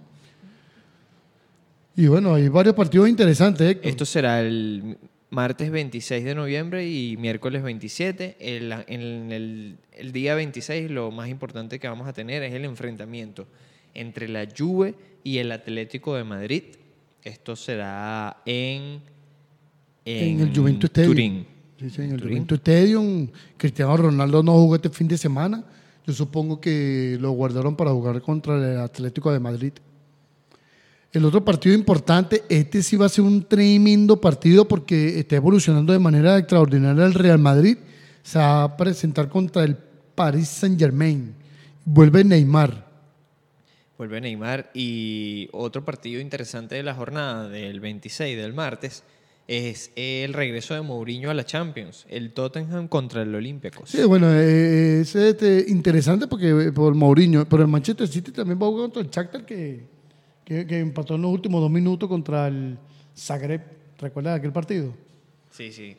Y bueno, hay varios partidos interesantes, Héctor. Esto será el martes 26 de noviembre y miércoles 27. El, en el, el día 26 lo más importante que vamos a tener es el enfrentamiento entre la Juve y el Atlético de Madrid. Esto será en, en, el Juventus Stadium. Turín. Sí, sí, en el Turín. Juventus Stadium. Cristiano Ronaldo no jugó este fin de semana. Yo supongo que lo guardaron para jugar contra el Atlético de Madrid. El otro partido importante, este sí va a ser un tremendo partido porque está evolucionando de manera extraordinaria el Real Madrid. Se va a presentar contra el Paris Saint Germain. Vuelve Neymar. Vuelve Neymar. Y otro partido interesante de la jornada del 26 del martes es el regreso de Mourinho a la Champions. El Tottenham contra el Olympiacos. Sí, bueno, eh, es este, interesante porque eh, por Mourinho, pero el Manchester City también va a jugar contra el Shakhtar que, que, que empató en los últimos dos minutos contra el Zagreb. ¿Recuerdas aquel partido? Sí, sí.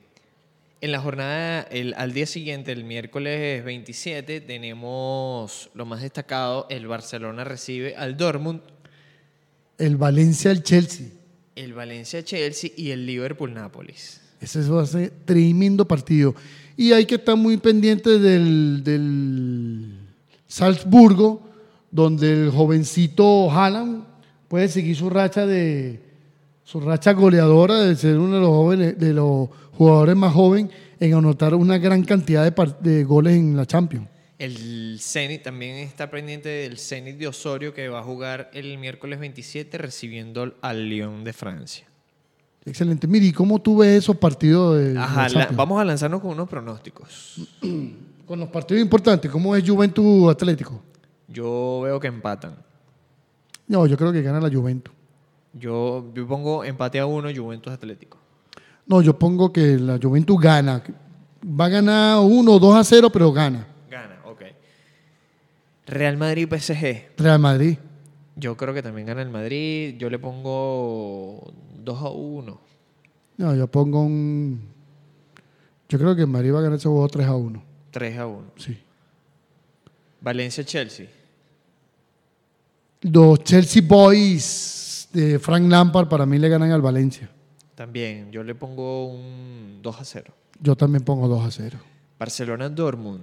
En la jornada, el, al día siguiente, el miércoles 27, tenemos lo más destacado, el Barcelona recibe al Dortmund, El Valencia al Chelsea. el Valencia-Chelsea y el Liverpool-Nápoles. Ese va a ser tremendo partido. Y hay que estar muy pendiente del, del Salzburgo, donde el jovencito Haaland puede seguir su racha de su racha goleadora de ser uno de los jóvenes, de los jugadores más jóvenes en anotar una gran cantidad de, de goles en la Champions. El Zenit también está pendiente del Zenit de Osorio que va a jugar el miércoles 27 recibiendo al Lyon de Francia. Excelente. Miri, ¿y ¿cómo tú ves esos partidos de, Ajá, la- vamos a lanzarnos con unos pronósticos. Con los partidos importantes, ¿cómo es Juventus Atlético? Yo veo que empatan. No, yo creo que gana la Juventus. Yo, yo pongo empate a uno Juventus Atlético. No, yo pongo que la Juventus gana. Va a ganar 1 o 2 a 0, pero gana. Gana, ok. Real Madrid-PSG. Real Madrid. Yo creo que también gana el Madrid. Yo le pongo 2 a 1. No, yo pongo un. Yo creo que el Madrid va a ganar ese juego 3 a 1. 3 a 1. Sí. Valencia-Chelsea. Los Chelsea Boys de Frank Lampard para mí le ganan al Valencia. También. Yo le pongo un 2 a 0. Yo también pongo 2 a 0. Barcelona-Dortmund.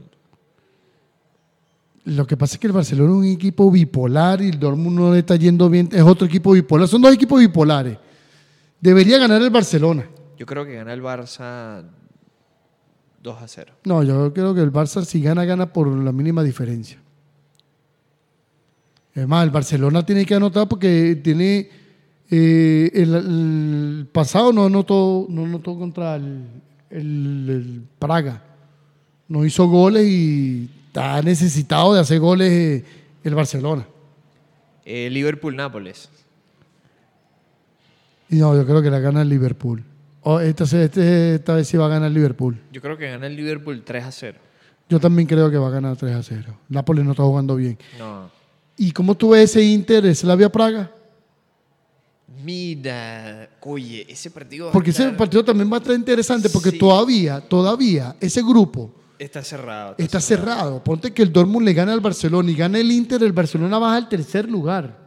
Lo que pasa es que el Barcelona es un equipo bipolar y el Dortmund no le está yendo bien. Es otro equipo bipolar. Son dos equipos bipolares. Debería ganar el Barcelona. Yo creo que gana el Barça 2 a 0. No, yo creo que el Barça si gana, gana por la mínima diferencia. Es más, el Barcelona tiene que anotar porque tiene eh, el, el pasado no anotó, no anotó contra el, el- el Praga. No hizo goles y está necesitado de hacer goles eh, el Barcelona. Eh, Liverpool-Nápoles. Y no, yo creo que la gana el Liverpool. Oh, esta, se- este- esta vez sí va a ganar el Liverpool. Yo creo que gana el Liverpool 3 a 0. Yo también creo que va a ganar 3 a 0. Nápoles no está jugando bien. No. ¿Y cómo tú ves ese Inter, Slavia Praga? Mira, oye, ese partido Porque ese partido también va a estar interesante porque Sí. todavía, todavía ese grupo está cerrado. está cerrado. Ponte que el Dortmund le gana al Barcelona y gana el Inter, el Barcelona baja al tercer lugar.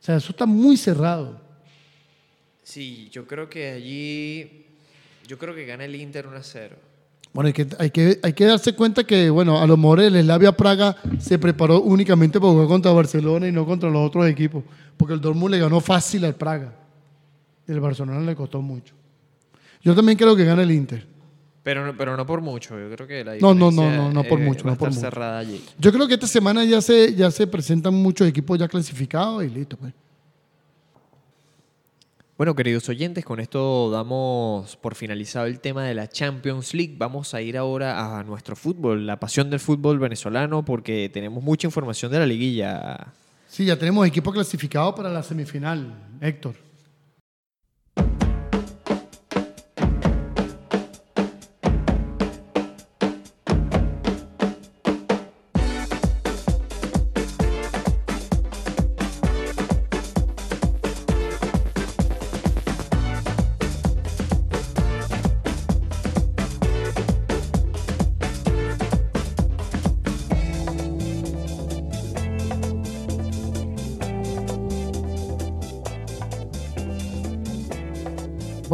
O sea, eso está muy cerrado. Sí, yo creo que allí. Yo creo que gana el Inter 1 a 0. Bueno, hay que, hay que, hay que darse cuenta que, bueno, a lo mejor el Slavia Praga se preparó únicamente para jugar contra Barcelona y no contra los otros equipos. Porque el Dortmund le ganó fácil al Praga. Y el Barcelona le costó mucho. Yo también creo que gana el Inter. Pero, no- pero no por mucho. Yo creo que la No, no, no, no, no por eh, mucho, va no por estar mucho. cerrada allí. Yo creo que esta semana ya se, ya se presentan muchos equipos ya clasificados y listo, pues. Bueno, queridos oyentes, con esto damos por finalizado el tema de la Champions League. Vamos a ir ahora a nuestro fútbol, la pasión del fútbol venezolano, porque tenemos mucha información de la liguilla. Sí, ya tenemos equipo clasificado para la semifinal, Héctor.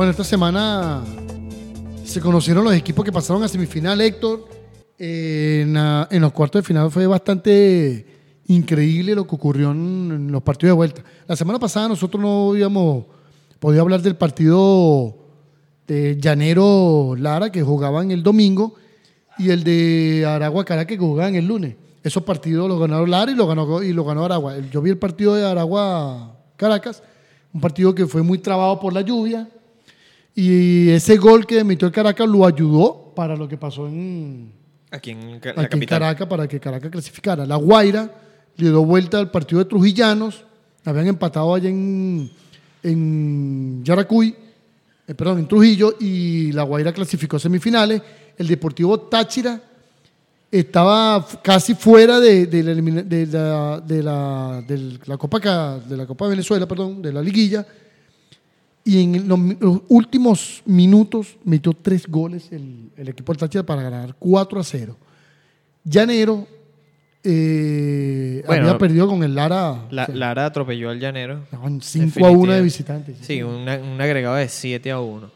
Bueno, esta semana se conocieron los equipos que pasaron a semifinal, Héctor. En, los cuartos de final fue bastante increíble lo que ocurrió en, los partidos de vuelta. La semana pasada nosotros no habíamos podido hablar del partido de Llanero Lara, que jugaban el domingo, y el de Aragua Caracas, que jugaban el lunes. Esos partidos los ganaron Lara y lo ganó, y lo ganó Aragua. Yo vi el partido de Aragua Caracas, un partido que fue muy trabado por la lluvia, y ese gol que metió el Caracas lo ayudó para lo que pasó en, Aquí en la aquí en. Caracas para que Caracas clasificara. La Guaira le dio vuelta al partido de Trujillanos, habían empatado allá en, en Yaracuy, eh, perdón, en Trujillo, y La Guaira clasificó a semifinales. El Deportivo Táchira estaba casi fuera de, de la, de la- de la- Copa, de la Copa Venezuela, perdón, de la liguilla. Y en los, últimos minutos metió tres goles el, el equipo del Táchira para ganar 4 a 0. Llanero eh, Bueno, había perdido con el Lara La- o sea, Lara atropelló al llanero. estaban 5 a 1 de visitantes. Sí, una- un agregado de 7 a 1.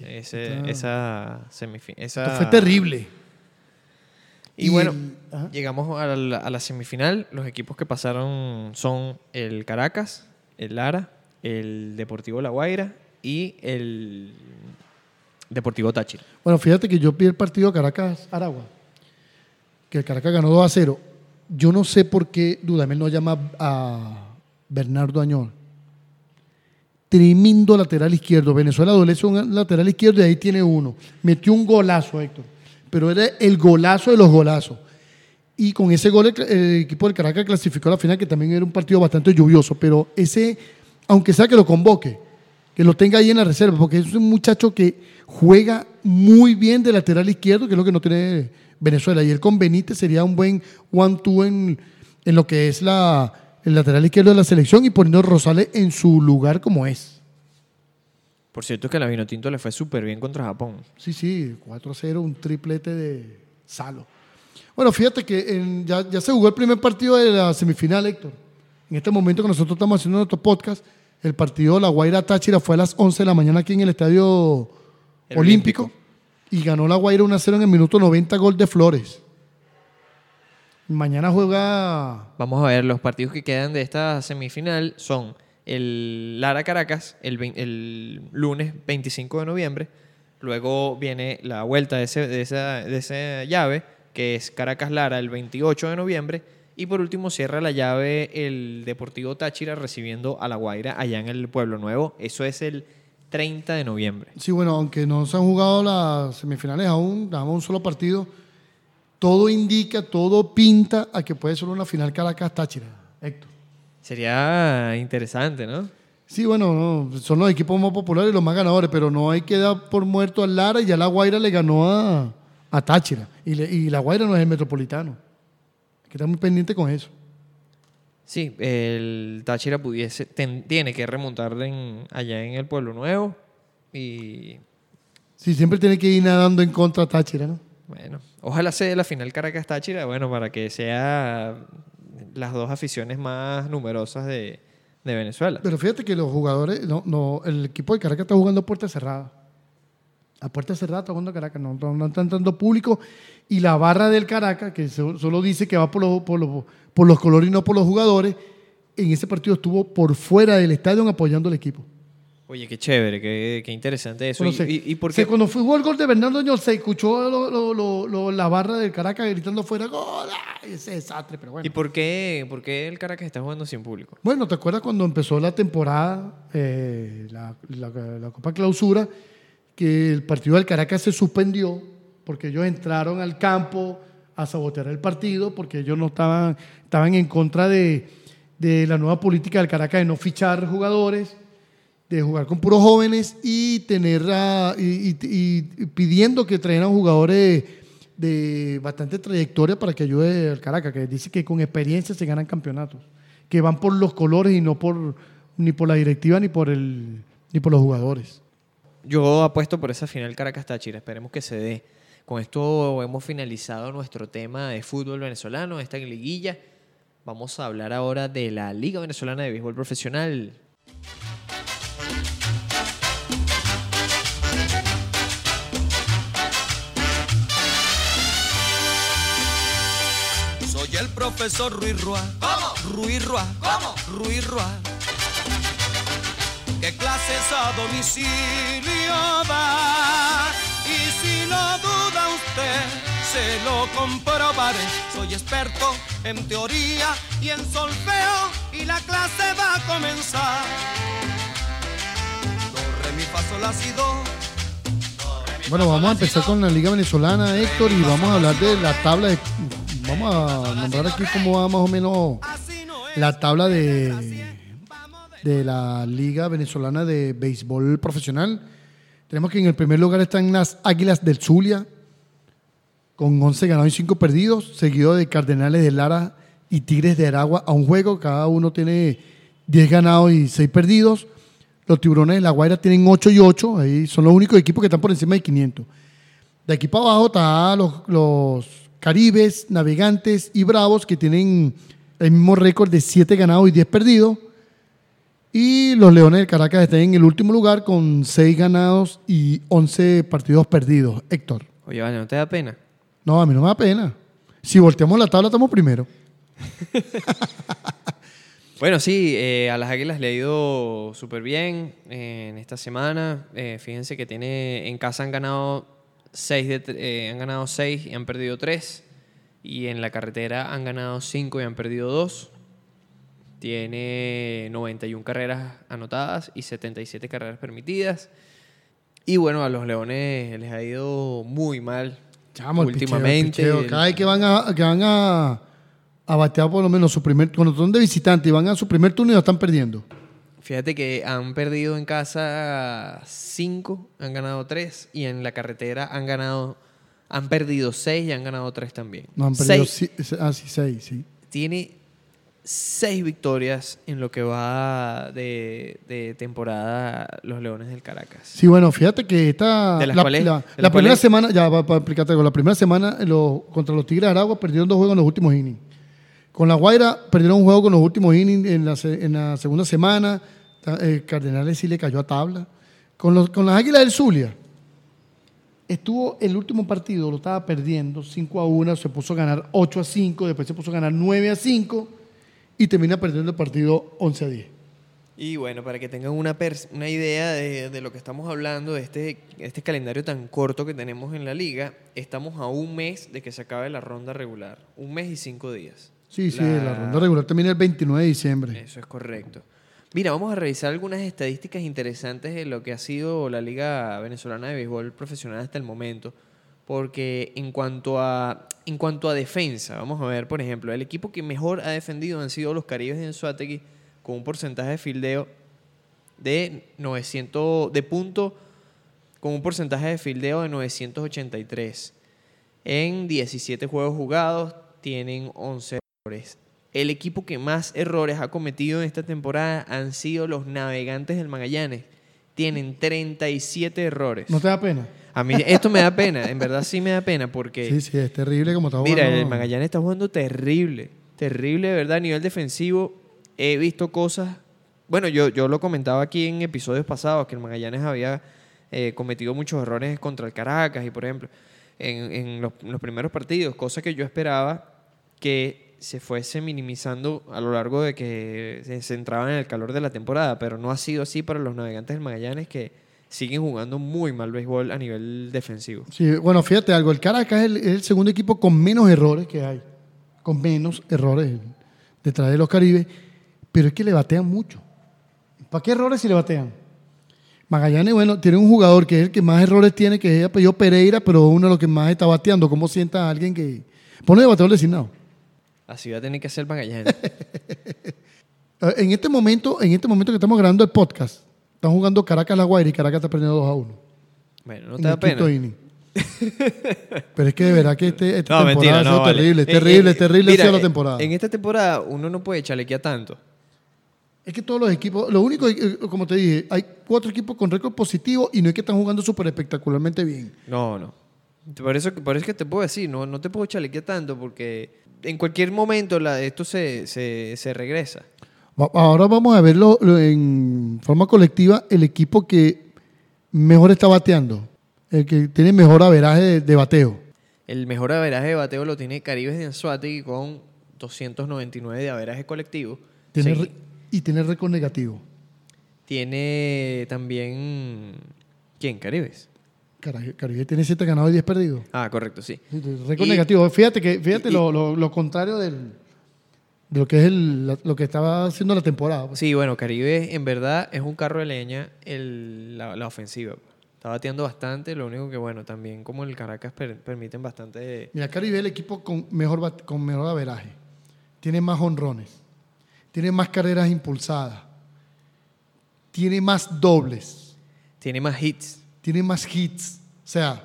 Ese- está- esa semifinal. Esto fue terrible. Y, Y- bueno, llegamos a la, a la semifinal. Los equipos que pasaron son el Caracas, el Lara, el Deportivo La Guaira y el Deportivo Táchira. Bueno, fíjate que yo vi el partido Caracas-Aragua, que el Caracas ganó 2 a 0. Yo no sé por qué Dudamel no llama a Bernardo Añol. Tremendo lateral izquierdo. Venezuela adolece un lateral izquierdo y ahí tiene uno. Metió un golazo, Héctor. Pero era el golazo de los golazos. Y con ese gol el, equipo del Caracas clasificó a la final, que también era un partido bastante lluvioso. Pero ese, aunque sea que lo convoque, que lo tenga ahí en la reserva, porque es un muchacho que juega muy bien de lateral izquierdo, que es lo que no tiene Venezuela. Y él con Benítez sería un buen one-two en, en lo que es la, el lateral izquierdo de la selección y poniendo a Rosales en su lugar como es. Por cierto que la Vinotinto le fue súper bien contra Japón. Sí, sí, 4-0, un triplete de Salo. Bueno, fíjate que en- ya, ya se jugó el primer partido de la semifinal, Héctor. En este momento que nosotros estamos haciendo nuestro podcast, el partido de La Guaira Táchira fue a las 11 de la mañana aquí en el Estadio El Olímpico, Olímpico. y ganó La Guaira 1-0 en el minuto 90, gol de Flores. Mañana juega Vamos a ver, los partidos que quedan de esta semifinal son el Lara Caracas el, el lunes 25 de noviembre. Luego viene la vuelta de, ese- de esa, de esa llave, que es Caracas Lara el 28 de noviembre. Y por último cierra la llave el Deportivo Táchira recibiendo a La Guaira allá en el Pueblo Nuevo. Eso es el 30 de noviembre. Sí, bueno, aunque no se han jugado las semifinales aún, nada más un solo partido. todo indica, todo pinta a que puede ser una final Caracas-Táchira, Héctor. Sería interesante, ¿no? Sí, bueno, no, son los equipos más populares y los más ganadores, pero no hay que dar por muerto al Lara y ya la Guaira le ganó a, a Táchira. Y, le- y la Guaira no es el metropolitano. Hay que estar muy pendiente con eso. Sí, el Táchira pudiese, ten- tiene que remontar en- allá en el Pueblo Nuevo y Sí, siempre tiene que ir nadando en contra Táchira, ¿no? bueno, ojalá sea la final Caracas-Táchira, bueno, para que sea las dos aficiones más numerosas de, de Venezuela. Pero fíjate que los jugadores, no, no, el equipo de Caracas está jugando puerta cerrada. A puerta cerrada está jugando Caracas, no, no, no está entrando público. Y la barra del Caracas, que so- solo dice que va por los, por, los, por los colores y no por los jugadores, en ese partido estuvo por fuera del estadio apoyando al equipo. Oye, qué chévere, qué, qué interesante eso. Bueno, y, se- y- y por qué? cuando fue el gol de Bernardo Ñol, se escuchó lo- lo- lo- la barra del Caracas gritando afuera, ¡Gol! Ese desastre, pero bueno. ¿Y por qué, por qué el Caracas está jugando sin público? Bueno, ¿te acuerdas cuando empezó la temporada, eh, la, la- la Copa Clausura, que el partido del Caracas se suspendió porque ellos entraron al campo a sabotear el partido porque ellos no estaban, estaban en contra de, de la nueva política del Caracas de no fichar jugadores, de jugar con puros jóvenes y tener y pidiendo que trajeran jugadores de bastante trayectoria para que ayude al Caracas, que dice que con experiencia se ganan campeonatos, que van por los colores y no por ni por la directiva ni por el ni por los jugadores. Yo apuesto por esa final Caracas-Táchira, esperemos que se dé. Con esto hemos finalizado nuestro tema de fútbol venezolano, esta liguilla. Vamos a hablar ahora de la Liga Venezolana de Béisbol Profesional. Soy el profesor Ruiz Rua. ¿Cómo? Ruiz Rua. ¿Cómo? Ruiz Rua. ¿Qué clases a domicilio da? Y si lo duda usted, se lo comprobaré. Soy experto en teoría y en solfeo y la clase va a comenzar. Do, re, mi, fa, sol, la, si, do. Bueno, vamos a empezar con la Liga Venezolana, Héctor, y vamos a hablar de la tabla de vamos a nombrar aquí cómo va más o menos no la tabla de, de la Liga Venezolana de Béisbol Profesional. Tenemos que en el primer lugar están las Águilas del Zulia, con 11 ganados y 5 perdidos, seguido de Cardenales de Lara y Tigres de Aragua a un juego. Cada uno tiene 10 ganados y 6 perdidos. Los Tiburones de La Guaira tienen 8 y 8. Ahí son los únicos equipos que están por encima de 500. De aquí para abajo están los, los Caribes, Navegantes y Bravos que tienen el mismo récord de 7 ganados y 10 perdidos. Y los Leones del Caracas están en el último lugar con 6 ganados y 11 partidos perdidos. Héctor. Oye, vale, ¿no te da pena? No, a mí no me da pena. Si volteamos la tabla, estamos primero. Bueno, sí, eh, a las Águilas le ha ido súper bien eh, en esta semana. Eh, fíjense que tiene en casa han ganado seis, de, tr- han ganado seis y han perdido tres. Y en la carretera han ganado cinco y han perdido dos. Tiene 91 carreras anotadas y 77 carreras permitidas. Y bueno, a los Leones les ha ido muy mal Chamo, el últimamente. picheo, el picheo. Cada vez que van a, que van a, a batear por lo menos su primer, cuando son de visitante y van a su primer turno y lo están perdiendo. Fíjate que han perdido en casa cinco, han ganado tres y en la carretera han ganado, han perdido seis y han ganado tres también. No han perdido Seis. si- ah, sí, seis, sí. Tiene seis victorias en lo que va de, de temporada los Leones del Caracas. Sí, bueno, fíjate que esta. ¿De las la, cuales? la- ¿De la primera semana, ya para explicarte algo. La primera semana los- contra los Tigres de Aragua perdieron dos juegos en los últimos innings. Con la Guaira perdieron un juego con los últimos innings en la, en la segunda semana. Ta- eh, Cardenales sí le cayó a tabla. Con, los, con las Águilas del Zulia, estuvo el último partido, lo estaba perdiendo 5 a 1, se puso a ganar 8 a 5, después se puso a ganar 9 a 5 y termina perdiendo el partido 11 a 10. Y bueno, para que tengan una, una idea de, de lo que estamos hablando, de este, este calendario tan corto que tenemos en la liga, estamos a un mes de que se acabe la ronda regular. Un mes y cinco días. Sí, sí, la ronda regular termina el 29 de diciembre. Eso es correcto. Mira, vamos a revisar algunas estadísticas interesantes de lo que ha sido la Liga Venezolana de Béisbol Profesional hasta el momento. Porque en cuanto a en cuanto a defensa, vamos a ver, por ejemplo, el equipo que mejor ha defendido han sido los Caribes de Anzuategui con un porcentaje de fildeo de 900 de punto con un porcentaje de fildeo de 983. En 17 juegos jugados tienen 11 errores. El equipo que más errores ha cometido en esta temporada han sido los Navegantes del Magallanes. Tienen 37 errores. ¿No te da pena? A mí esto me da pena, en verdad sí me da pena porque Sí, sí, es terrible como está Mira, jugando. el Magallanes está jugando terrible. Terrible, de verdad. A nivel defensivo, he visto cosas. Bueno, yo, yo lo comentaba aquí en episodios pasados, que el Magallanes había eh, cometido muchos errores contra el Caracas y, por ejemplo, en, en los, primeros partidos, cosa que yo esperaba que se fuese minimizando a lo largo de que se, se entraban en el calor de la temporada, pero no ha sido así para los navegantes del Magallanes que siguen jugando muy mal béisbol a nivel defensivo. Sí, bueno, fíjate algo, el Caracas es el, es el segundo equipo con menos errores que hay, con menos errores detrás de los Caribes, pero es que le batean mucho. ¿Para qué errores si le batean? Magallanes, bueno, tiene un jugador que es el que más errores tiene, que es apellido Pereira, pero uno de los que más está bateando. ¿Cómo sienta a alguien que pone de bateador designado? Así va a tener que ser Magallanes. En este momento, en este momento que estamos grabando el podcast, están jugando Caracas La Guaira y Caracas está perdiendo 2 a 1. Bueno, no en te da el quinto pena. inning. Pero es que de verdad que este, esta No, temporada mentira, ha sido no, vale. terrible, Eh, terrible, eh, es terrible ha mira, sido la eh, temporada. En esta temporada uno no puede chalequear tanto. Es que todos los equipos, lo único, eh, como te dije, hay cuatro equipos con récord positivo y no es que están jugando súper espectacularmente bien. No, no. Por eso, por eso es que te puedo decir, no, no te puedo chalequear tanto porque en cualquier momento la, esto se, se, se regresa. Ahora vamos a verlo lo- en forma colectiva, el equipo que mejor está bateando, el que tiene mejor averaje de, de bateo. El mejor averaje de bateo lo tiene Caribes de Anzuategui con 299 de averaje colectivo. Tiene re- y tiene récord negativo. tiene también... ¿Quién? Caribes. Caribe tiene 7 ganados y 10 perdidos. Ah, correcto, sí. Récord Y- negativo. Fíjate que fíjate y- lo, lo- lo contrario del, de lo que es el- lo que estaba haciendo la temporada. pues. Sí, bueno, Caribe en verdad es un carro de leña el- la, la ofensiva. Está bateando bastante, lo único que, bueno, también como el Caracas per- permiten bastante... Mira, Caribe es el equipo con mejor, con mejor averaje. Tiene más honrones. Tiene más carreras impulsadas. Tiene más dobles. Tiene más hits. Tiene más hits. O sea,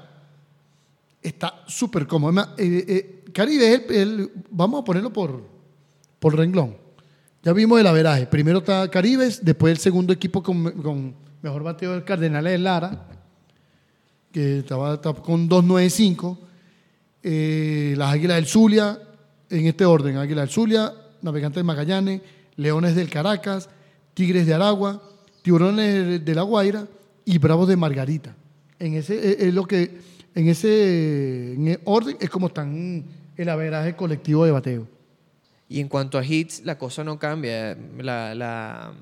está súper cómodo. Además, eh, eh, Caribe es el, el- Vamos a ponerlo por, por renglón. Ya vimos el averaje. Primero está Caribes, después el segundo equipo con, mejor bateo del Cardenales de Lara, que estaba, estaba con 2.95. Eh, las Águilas del Zulia, en este orden: Águilas del Zulia, Navegantes de Magallanes, Leones del Caracas, Tigres de Aragua, Tiburones de La Guaira y Bravos de Margarita. En ese es, es lo que en ese orden es como están el averaje colectivo de bateo. Y en cuanto a hits, la cosa no cambia. La, la-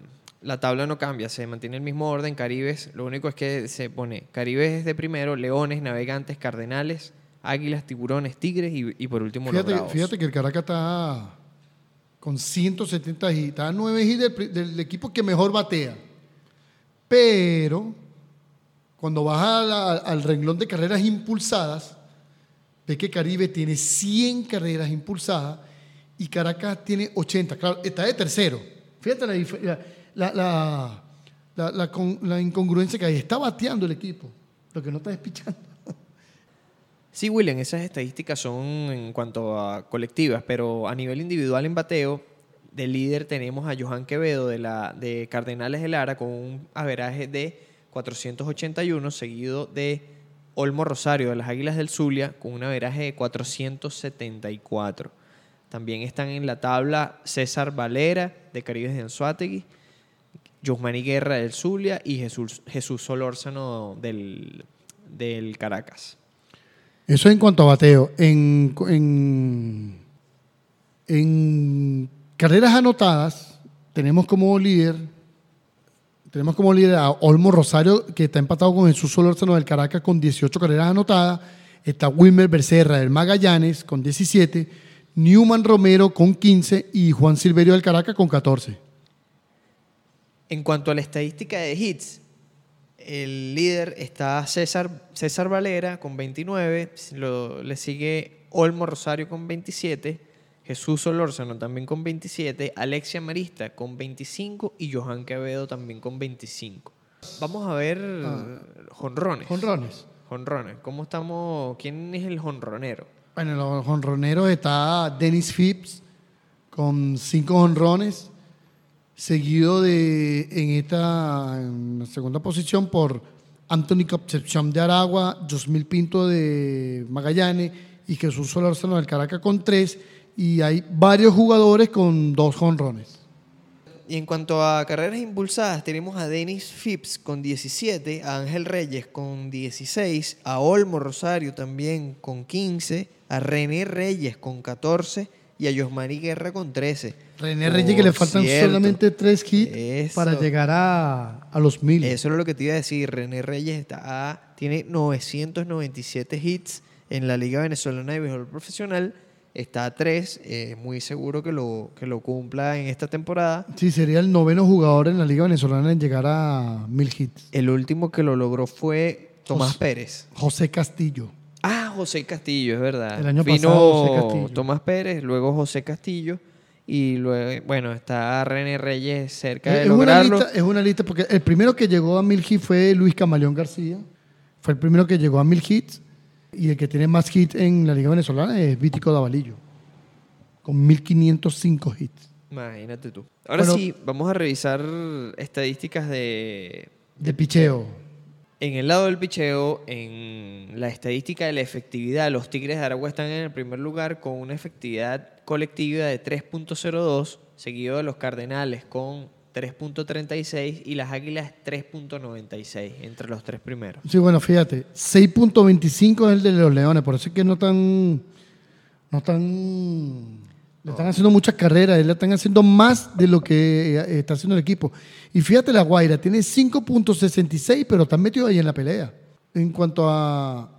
la tabla no cambia, se mantiene el mismo orden. Caribes, lo único es que se pone Caribes es de primero, Leones, Navegantes, Cardenales, Águilas, Tiburones, Tigres y, y por último los Fíjate, Bravos. fíjate que el Caracas está con 170 hits, está a 9 hits del, del equipo que mejor batea. Pero cuando vas a la- al renglón de carreras impulsadas, ves que Caribe tiene 100 carreras impulsadas y Caracas tiene 80. Claro, está de tercero. Fíjate la, la, la- la incongruencia que hay. Está bateando el equipo, lo que no está despichando. Sí, William, esas estadísticas son en cuanto a colectivas, pero a nivel individual en bateo, de líder tenemos a Johan Quevedo de, la, de Cardenales de Lara con un averaje de 481, seguido de Olmo Rosario de las Águilas del Zulia con un averaje de 474. También están en la tabla César Valera de Caribes de Anzuategui, Yosmani Guerra del Zulia y Jesús, Jesús Solórzano del, del Caracas. Eso en cuanto a bateo. En, en, en carreras anotadas, tenemos como líder, tenemos como líder a Olmo Rosario, que está empatado con Jesús Solórzano del Caracas con 18 carreras anotadas. Está Wilmer Becerra del Magallanes con 17, Newman Romero con 15 y Juan Silverio del Caracas con 14. En cuanto a la estadística de hits, el líder está César, César Valera con 29, lo- le sigue Olmo Rosario con 27, Jesús Solórzano también con 27, Alexia Marista con 25 y Johan Quevedo también con 25. Vamos a ver jonrones. Jonrones. Jonrones. ¿Cómo estamos? ¿Quién es el jonronero? Bueno, en los jonroneros está Dennis Phipps con cinco jonrones, seguido de en esta en segunda posición por Anthony Concepción de Aragua, Josmil Pinto de Magallanes y Jesús Solórzano del Caracas con tres. Y hay varios jugadores con dos jonrones. Y en cuanto a carreras impulsadas, tenemos a Denis Phipps con 17, a Ángel Reyes con 16, a Olmo Rosario también con 15, a René Reyes con 14 y a Josmari Guerra con 13. René Reyes que le faltan cierto, solamente tres hits Eso. para llegar a, a los mil. Eso es lo que te iba a decir. René Reyes está a- tiene 997 hits en la Liga Venezolana de Béisbol Profesional. Está a 3, muy seguro que lo, que lo cumpla en esta temporada. Sí, sería el noveno jugador en la Liga Venezolana en llegar a mil hits. El último que lo logró fue Tomás Pérez. José Castillo. Ah, José Castillo, es verdad. El año Vino pasado, José Castillo. Tomás Pérez, luego José Castillo y luego, bueno, está René Reyes cerca de Es una, lograrlo. lista, es una lista porque el primero que llegó a mil hits fue Luis Camaleón García. Fue el primero que llegó a mil hits. Y el que tiene más hits en la Liga Venezolana es Vítico Davalillo. Con 1505 hits. Imagínate tú. Ahora Bueno. sí, vamos a revisar estadísticas de... De picheo. En el lado del picheo, en la estadística de la efectividad, los Tigres de Aragua están en el primer lugar con una efectividad colectiva de 3.02, seguido de los Cardenales con 3.36 y las Águilas 3.96, entre los tres primeros. Sí, bueno, fíjate. 6.25 es el de los Leones. Por eso es que no están. No están. Le están haciendo muchas carreras. Le están haciendo más de lo que eh, está haciendo el equipo. Y fíjate, la Guaira tiene 5.66, pero están metidos ahí en la pelea. En cuanto a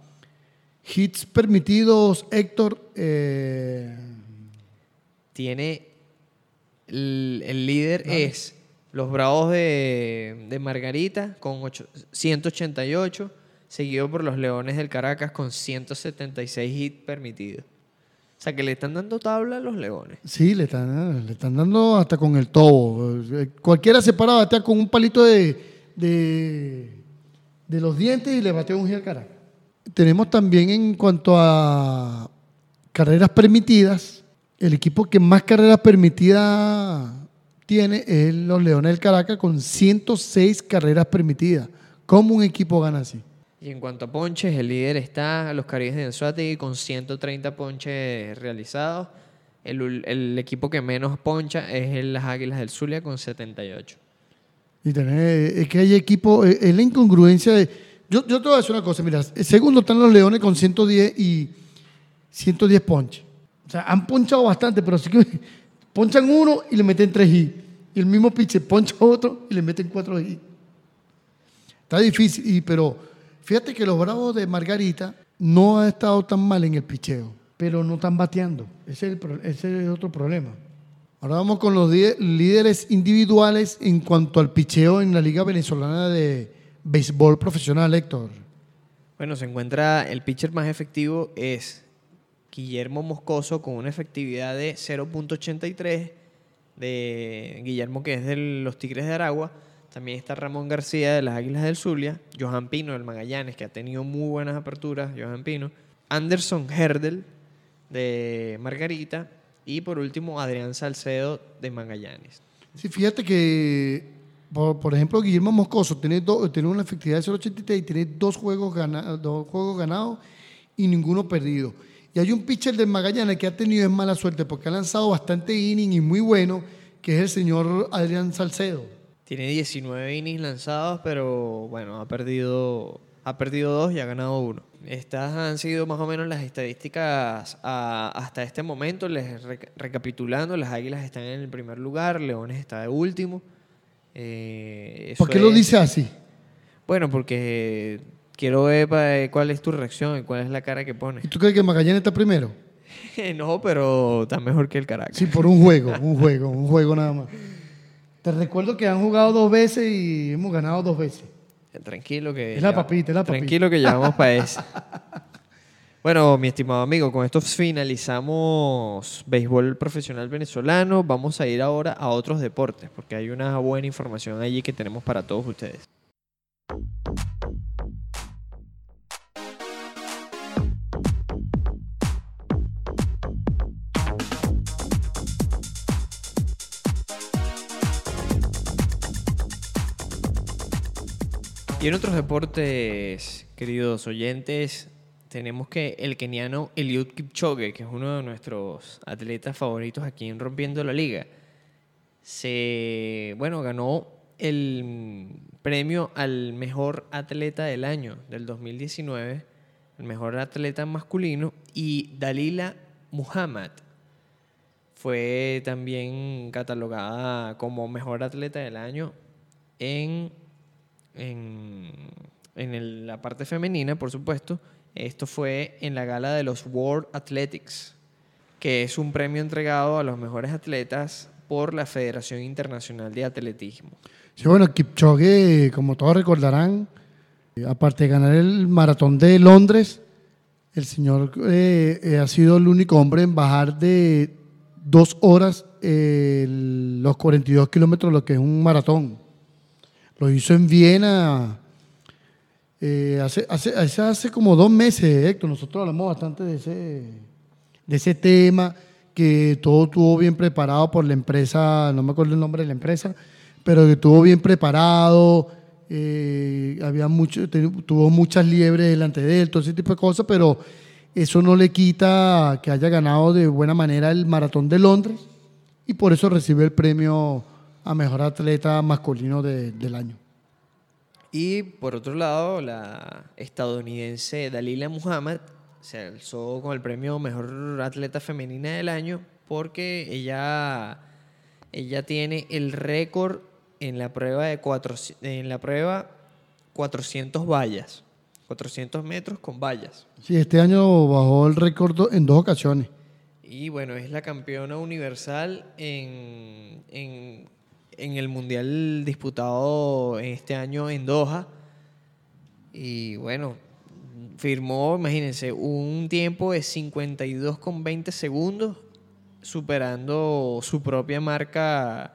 hits permitidos, Héctor. eh, Tiene. El, el líder es los Bravos de, de Margarita con ocho- 188, seguido por los Leones del Caracas con 176 hits permitidos. O sea que le están dando tabla a los Leones. Sí, le están, le están dando hasta con el tobo. Eh, Cualquiera se para a batear con un palito de, de, los dientes y le batea un al. Tenemos también en cuanto a carreras permitidas, el equipo que más carreras permitidas tiene es los Leones del Caracas con 106 carreras permitidas. ¿Cómo un equipo gana así? Y en cuanto a ponches, el líder está los Caribes de Anzuategui con 130 ponches realizados. El, el equipo que menos poncha es las Águilas del Zulia con 78. Y tener- es que hay equipo, es es la incongruencia de... Yo, yo te voy a decir una cosa, mira, segundo están los Leones con 110 y 110 ponches. O sea, han ponchado bastante, pero sí que ponchan uno y le meten tres hits. Y el mismo pitcher poncha otro y le meten cuatro hits. Está difícil, y, pero fíjate que los Bravos de Margarita no han estado tan mal en el picheo, pero no están bateando. Ese es, otro problema. Ahora vamos con los líderes individuales en cuanto al picheo en la Liga Venezolana de Béisbol Profesional, Héctor. Bueno, se encuentra el pitcher más efectivo es Guillermo Moscoso con una efectividad de 0.83 de Guillermo que es de los Tigres de Aragua. También está Ramón García de las Águilas del Zulia, Johan Pino del Magallanes que ha tenido muy buenas aperturas, Johan Pino, Anderson Herdel de Margarita y por último Adrián Salcedo de Magallanes. Sí, fíjate que, por, ejemplo, Guillermo Moscoso tiene, do- tiene una efectividad de 0.83 y tiene dos juegos, dos juegos ganados y ninguno perdido. Y hay un pitcher del Magallanes que ha tenido mala suerte porque ha lanzado bastante inning y muy bueno, que es el señor Adrián Salcedo. Tiene 19 innings lanzados, pero bueno, ha perdido, ha perdido dos y ha ganado uno. Estas han sido más o menos las estadísticas ah, hasta este momento. Les rec- recapitulando, las Águilas están en el primer lugar, Leones está de último. Eh, ¿Por qué lo dice así? Bueno, porque quiero ver pa- cuál es tu reacción y cuál es la cara que pone. ¿Y tú crees que Magallanes está primero? no, pero está mejor que el Caracas. Sí, por un juego, un juego, un juego nada más. Te recuerdo que han jugado dos veces y hemos ganado dos veces. Tranquilo que... Es la papita, es la papita. Tranquilo que llevamos para eso. Bueno, mi estimado amigo, con esto finalizamos béisbol profesional venezolano. Vamos a ir ahora a otros deportes, porque hay una buena información allí que tenemos para todos ustedes. Y en otros deportes, queridos oyentes, tenemos que el keniano Eliud Kipchoge, que es uno de nuestros atletas favoritos aquí en Rompiendo la Liga, se, bueno, ganó el premio al mejor atleta del año del 2019, el mejor atleta masculino, y Dalila Muhammad fue también catalogada como mejor atleta del año en, en, en el- la parte femenina, por supuesto. Esto fue en la gala de los World Athletics, que es un premio entregado a los mejores atletas por la Federación Internacional de Atletismo. Sí, bueno, Kipchoge, como todos recordarán, eh, aparte de ganar el maratón de Londres, el señor eh, eh, ha sido el único hombre en bajar de dos horas eh, los 42 kilómetros, lo que es un maratón. Lo hizo en Viena eh, hace, hace, hace, como dos meses, Héctor. Nosotros hablamos bastante de ese, de ese tema, que todo estuvo bien preparado por la empresa, no me acuerdo el nombre de la empresa, pero que estuvo bien preparado, eh, había mucho, tuvo muchas liebres delante de él, todo ese tipo de cosas, pero eso no le quita que haya ganado de buena manera el maratón de Londres y por eso recibe el premio a mejor atleta masculino de- del año. Y por otro lado, la estadounidense Dalila Muhammad se alzó con el premio Mejor Atleta Femenina del Año porque ella, ella tiene el récord en la prueba de cuatro, en la prueba 400 vallas, 400 metros con vallas. Sí, este año bajó el récord en dos ocasiones. Y bueno, es la campeona universal en, en, en el mundial disputado este año en Doha. Y bueno, firmó, imagínense, un tiempo de 52,20 segundos, superando su propia marca.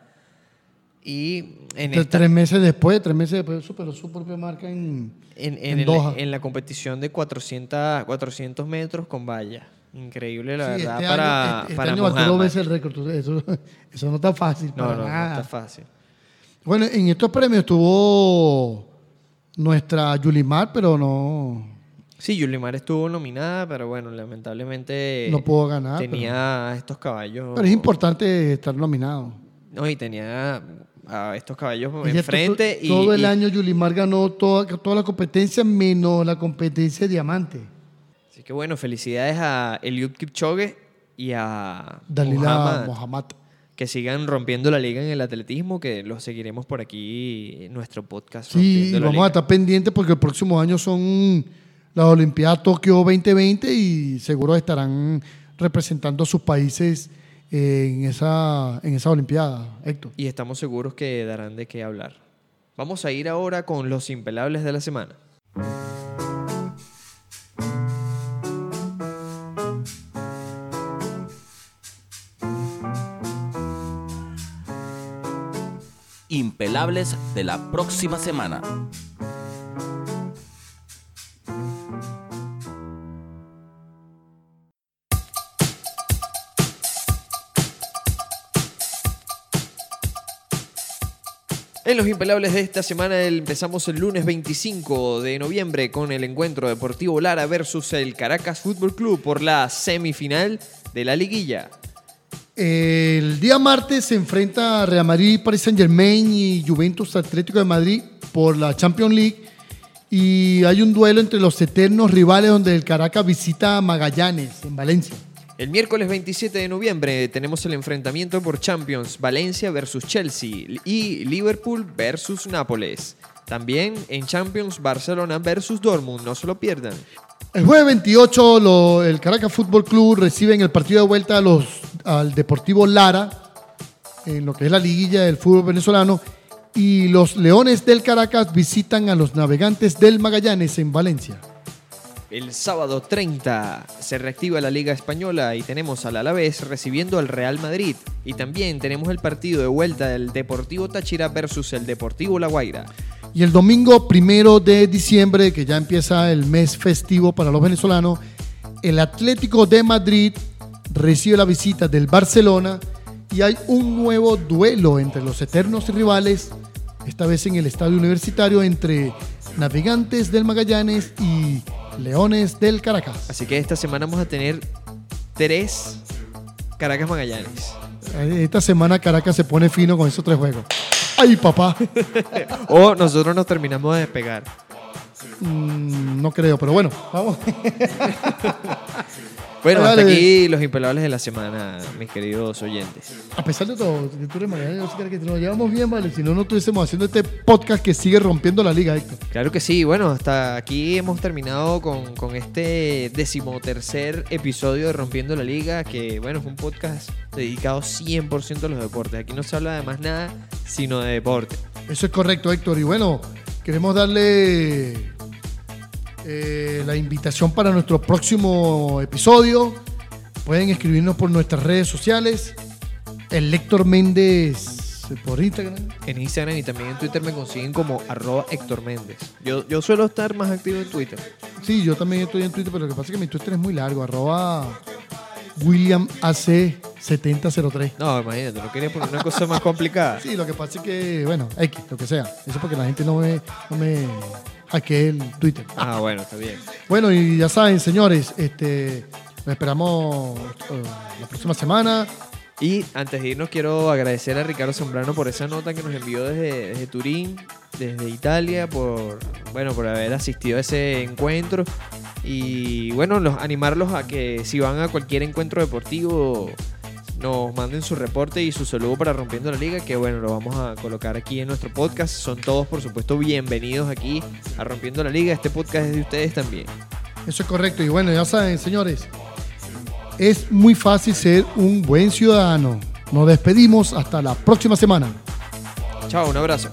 Y en, Tres- esta- Tres meses después, tres meses después superó su propia marca en, en, en en Doha. en la competición de 400, 400 metros con valla. Increíble, la Sí, verdad, este para, año, este- este para año dos Muhammad. veces el récord. Eso, eso no está fácil. No, para no, está fácil. Bueno, en estos premios tuvo nuestra Yulimar, pero no, Sí, Yulimar estuvo nominada, pero bueno, lamentablemente no pudo ganar. tenía estos caballos. Pero, es importante estar nominado. No, y tenía a estos caballos enfrente. to- y, todo el y- año Yulimar ganó toda, toda la competencia menos la competencia de diamante. Que bueno, felicidades a Eliud Kipchoge y a Dalila Mohammad. que sigan rompiendo la liga en el atletismo, que los seguiremos por aquí en nuestro podcast. Sí, vamos a estar pendientes porque el próximo año son las Olimpiadas Tokio 2020 y seguro estarán representando a sus países en esa, en esa Olimpiada, Héctor. Y estamos seguros que darán de qué hablar. Vamos a ir ahora con los impelables de la semana. De la próxima semana. En los impelables de esta semana empezamos el lunes 25 de noviembre con el encuentro Deportivo Lara versus el Caracas Fútbol Club por la semifinal de la liguilla. El día martes se enfrenta Real Madrid, Paris Saint Germain y Juventus Atlético de Madrid por la Champions League. Y hay un duelo entre los eternos rivales donde el Caracas visita a Magallanes en Valencia. El miércoles 27 de noviembre tenemos el enfrentamiento por Champions Valencia versus Chelsea y Liverpool versus Nápoles. También en Champions Barcelona versus Dortmund, no se lo pierdan. El jueves 28 lo- el Caracas Fútbol Club recibe en el partido de vuelta a los, al Deportivo Lara, en lo que es la liguilla del fútbol venezolano, y los Leones del Caracas visitan a los Navegantes del Magallanes en Valencia. El sábado 30 se reactiva la Liga Española y tenemos al Alavés recibiendo al Real Madrid. Y también tenemos el partido de vuelta del Deportivo Táchira versus el Deportivo La Guaira. Y el domingo primero de diciembre, que ya empieza el mes festivo para los venezolanos, el Atlético de Madrid recibe la visita del Barcelona y hay un nuevo duelo entre los eternos rivales, esta vez en el estadio universitario entre Navegantes del Magallanes y Leones del Caracas. Así que esta semana vamos a tener tres Caracas Magallanes. Esta semana Caracas se pone fino con esos tres juegos. ¡Ay, papá! O nosotros nos terminamos de despegar. Mm, no creo, pero bueno, vamos. Bueno, Dale. hasta aquí los impelables de la semana, mis queridos oyentes. A pesar de todo, que tú eres Magallanes, yo sé que nos llevamos bien, ¿vale? Si no, no estuviésemos haciendo este podcast que sigue rompiendo la liga, Héctor. Claro que sí, bueno, hasta aquí hemos terminado con, con este decimotercer episodio de Rompiendo la Liga, que bueno, es un podcast dedicado 100% a los deportes. Aquí no se habla de más nada, sino de deporte. Eso es correcto, Héctor. Y bueno, queremos darle eh, la invitación para nuestro próximo episodio. Pueden escribirnos por nuestras redes sociales. El Héctor Méndez eh, por Instagram. En Instagram y también en Twitter me consiguen como arroba Héctor Méndez. Yo, yo suelo estar más activo en Twitter. Sí, yo también estoy en Twitter, pero lo que pasa es que mi Twitter es muy largo. Arroba WilliamAC7003. No, imagínate, no quería poner una cosa más complicada. Sí, lo que pasa es que, bueno, X, lo que sea. Eso es porque la gente no me, no me hackee el Twitter. Ah, bueno, está bien. Bueno, y ya saben, señores, este, nos esperamos eh, la próxima semana. Y antes de irnos quiero agradecer a Ricardo Zambrano por esa nota que nos envió desde, desde Turín, desde Italia, por bueno, por haber asistido a ese encuentro. Y bueno, los, animarlos a que si van a cualquier encuentro deportivo nos manden su reporte y su saludo para Rompiendo la Liga, que bueno, lo vamos a colocar aquí en nuestro podcast. Son todos, por supuesto, bienvenidos aquí a Rompiendo la Liga. Este podcast es de ustedes también. Eso es correcto. Y bueno, ya saben, señores, es muy fácil ser un buen ciudadano. Nos despedimos hasta la próxima semana. Chao, un abrazo.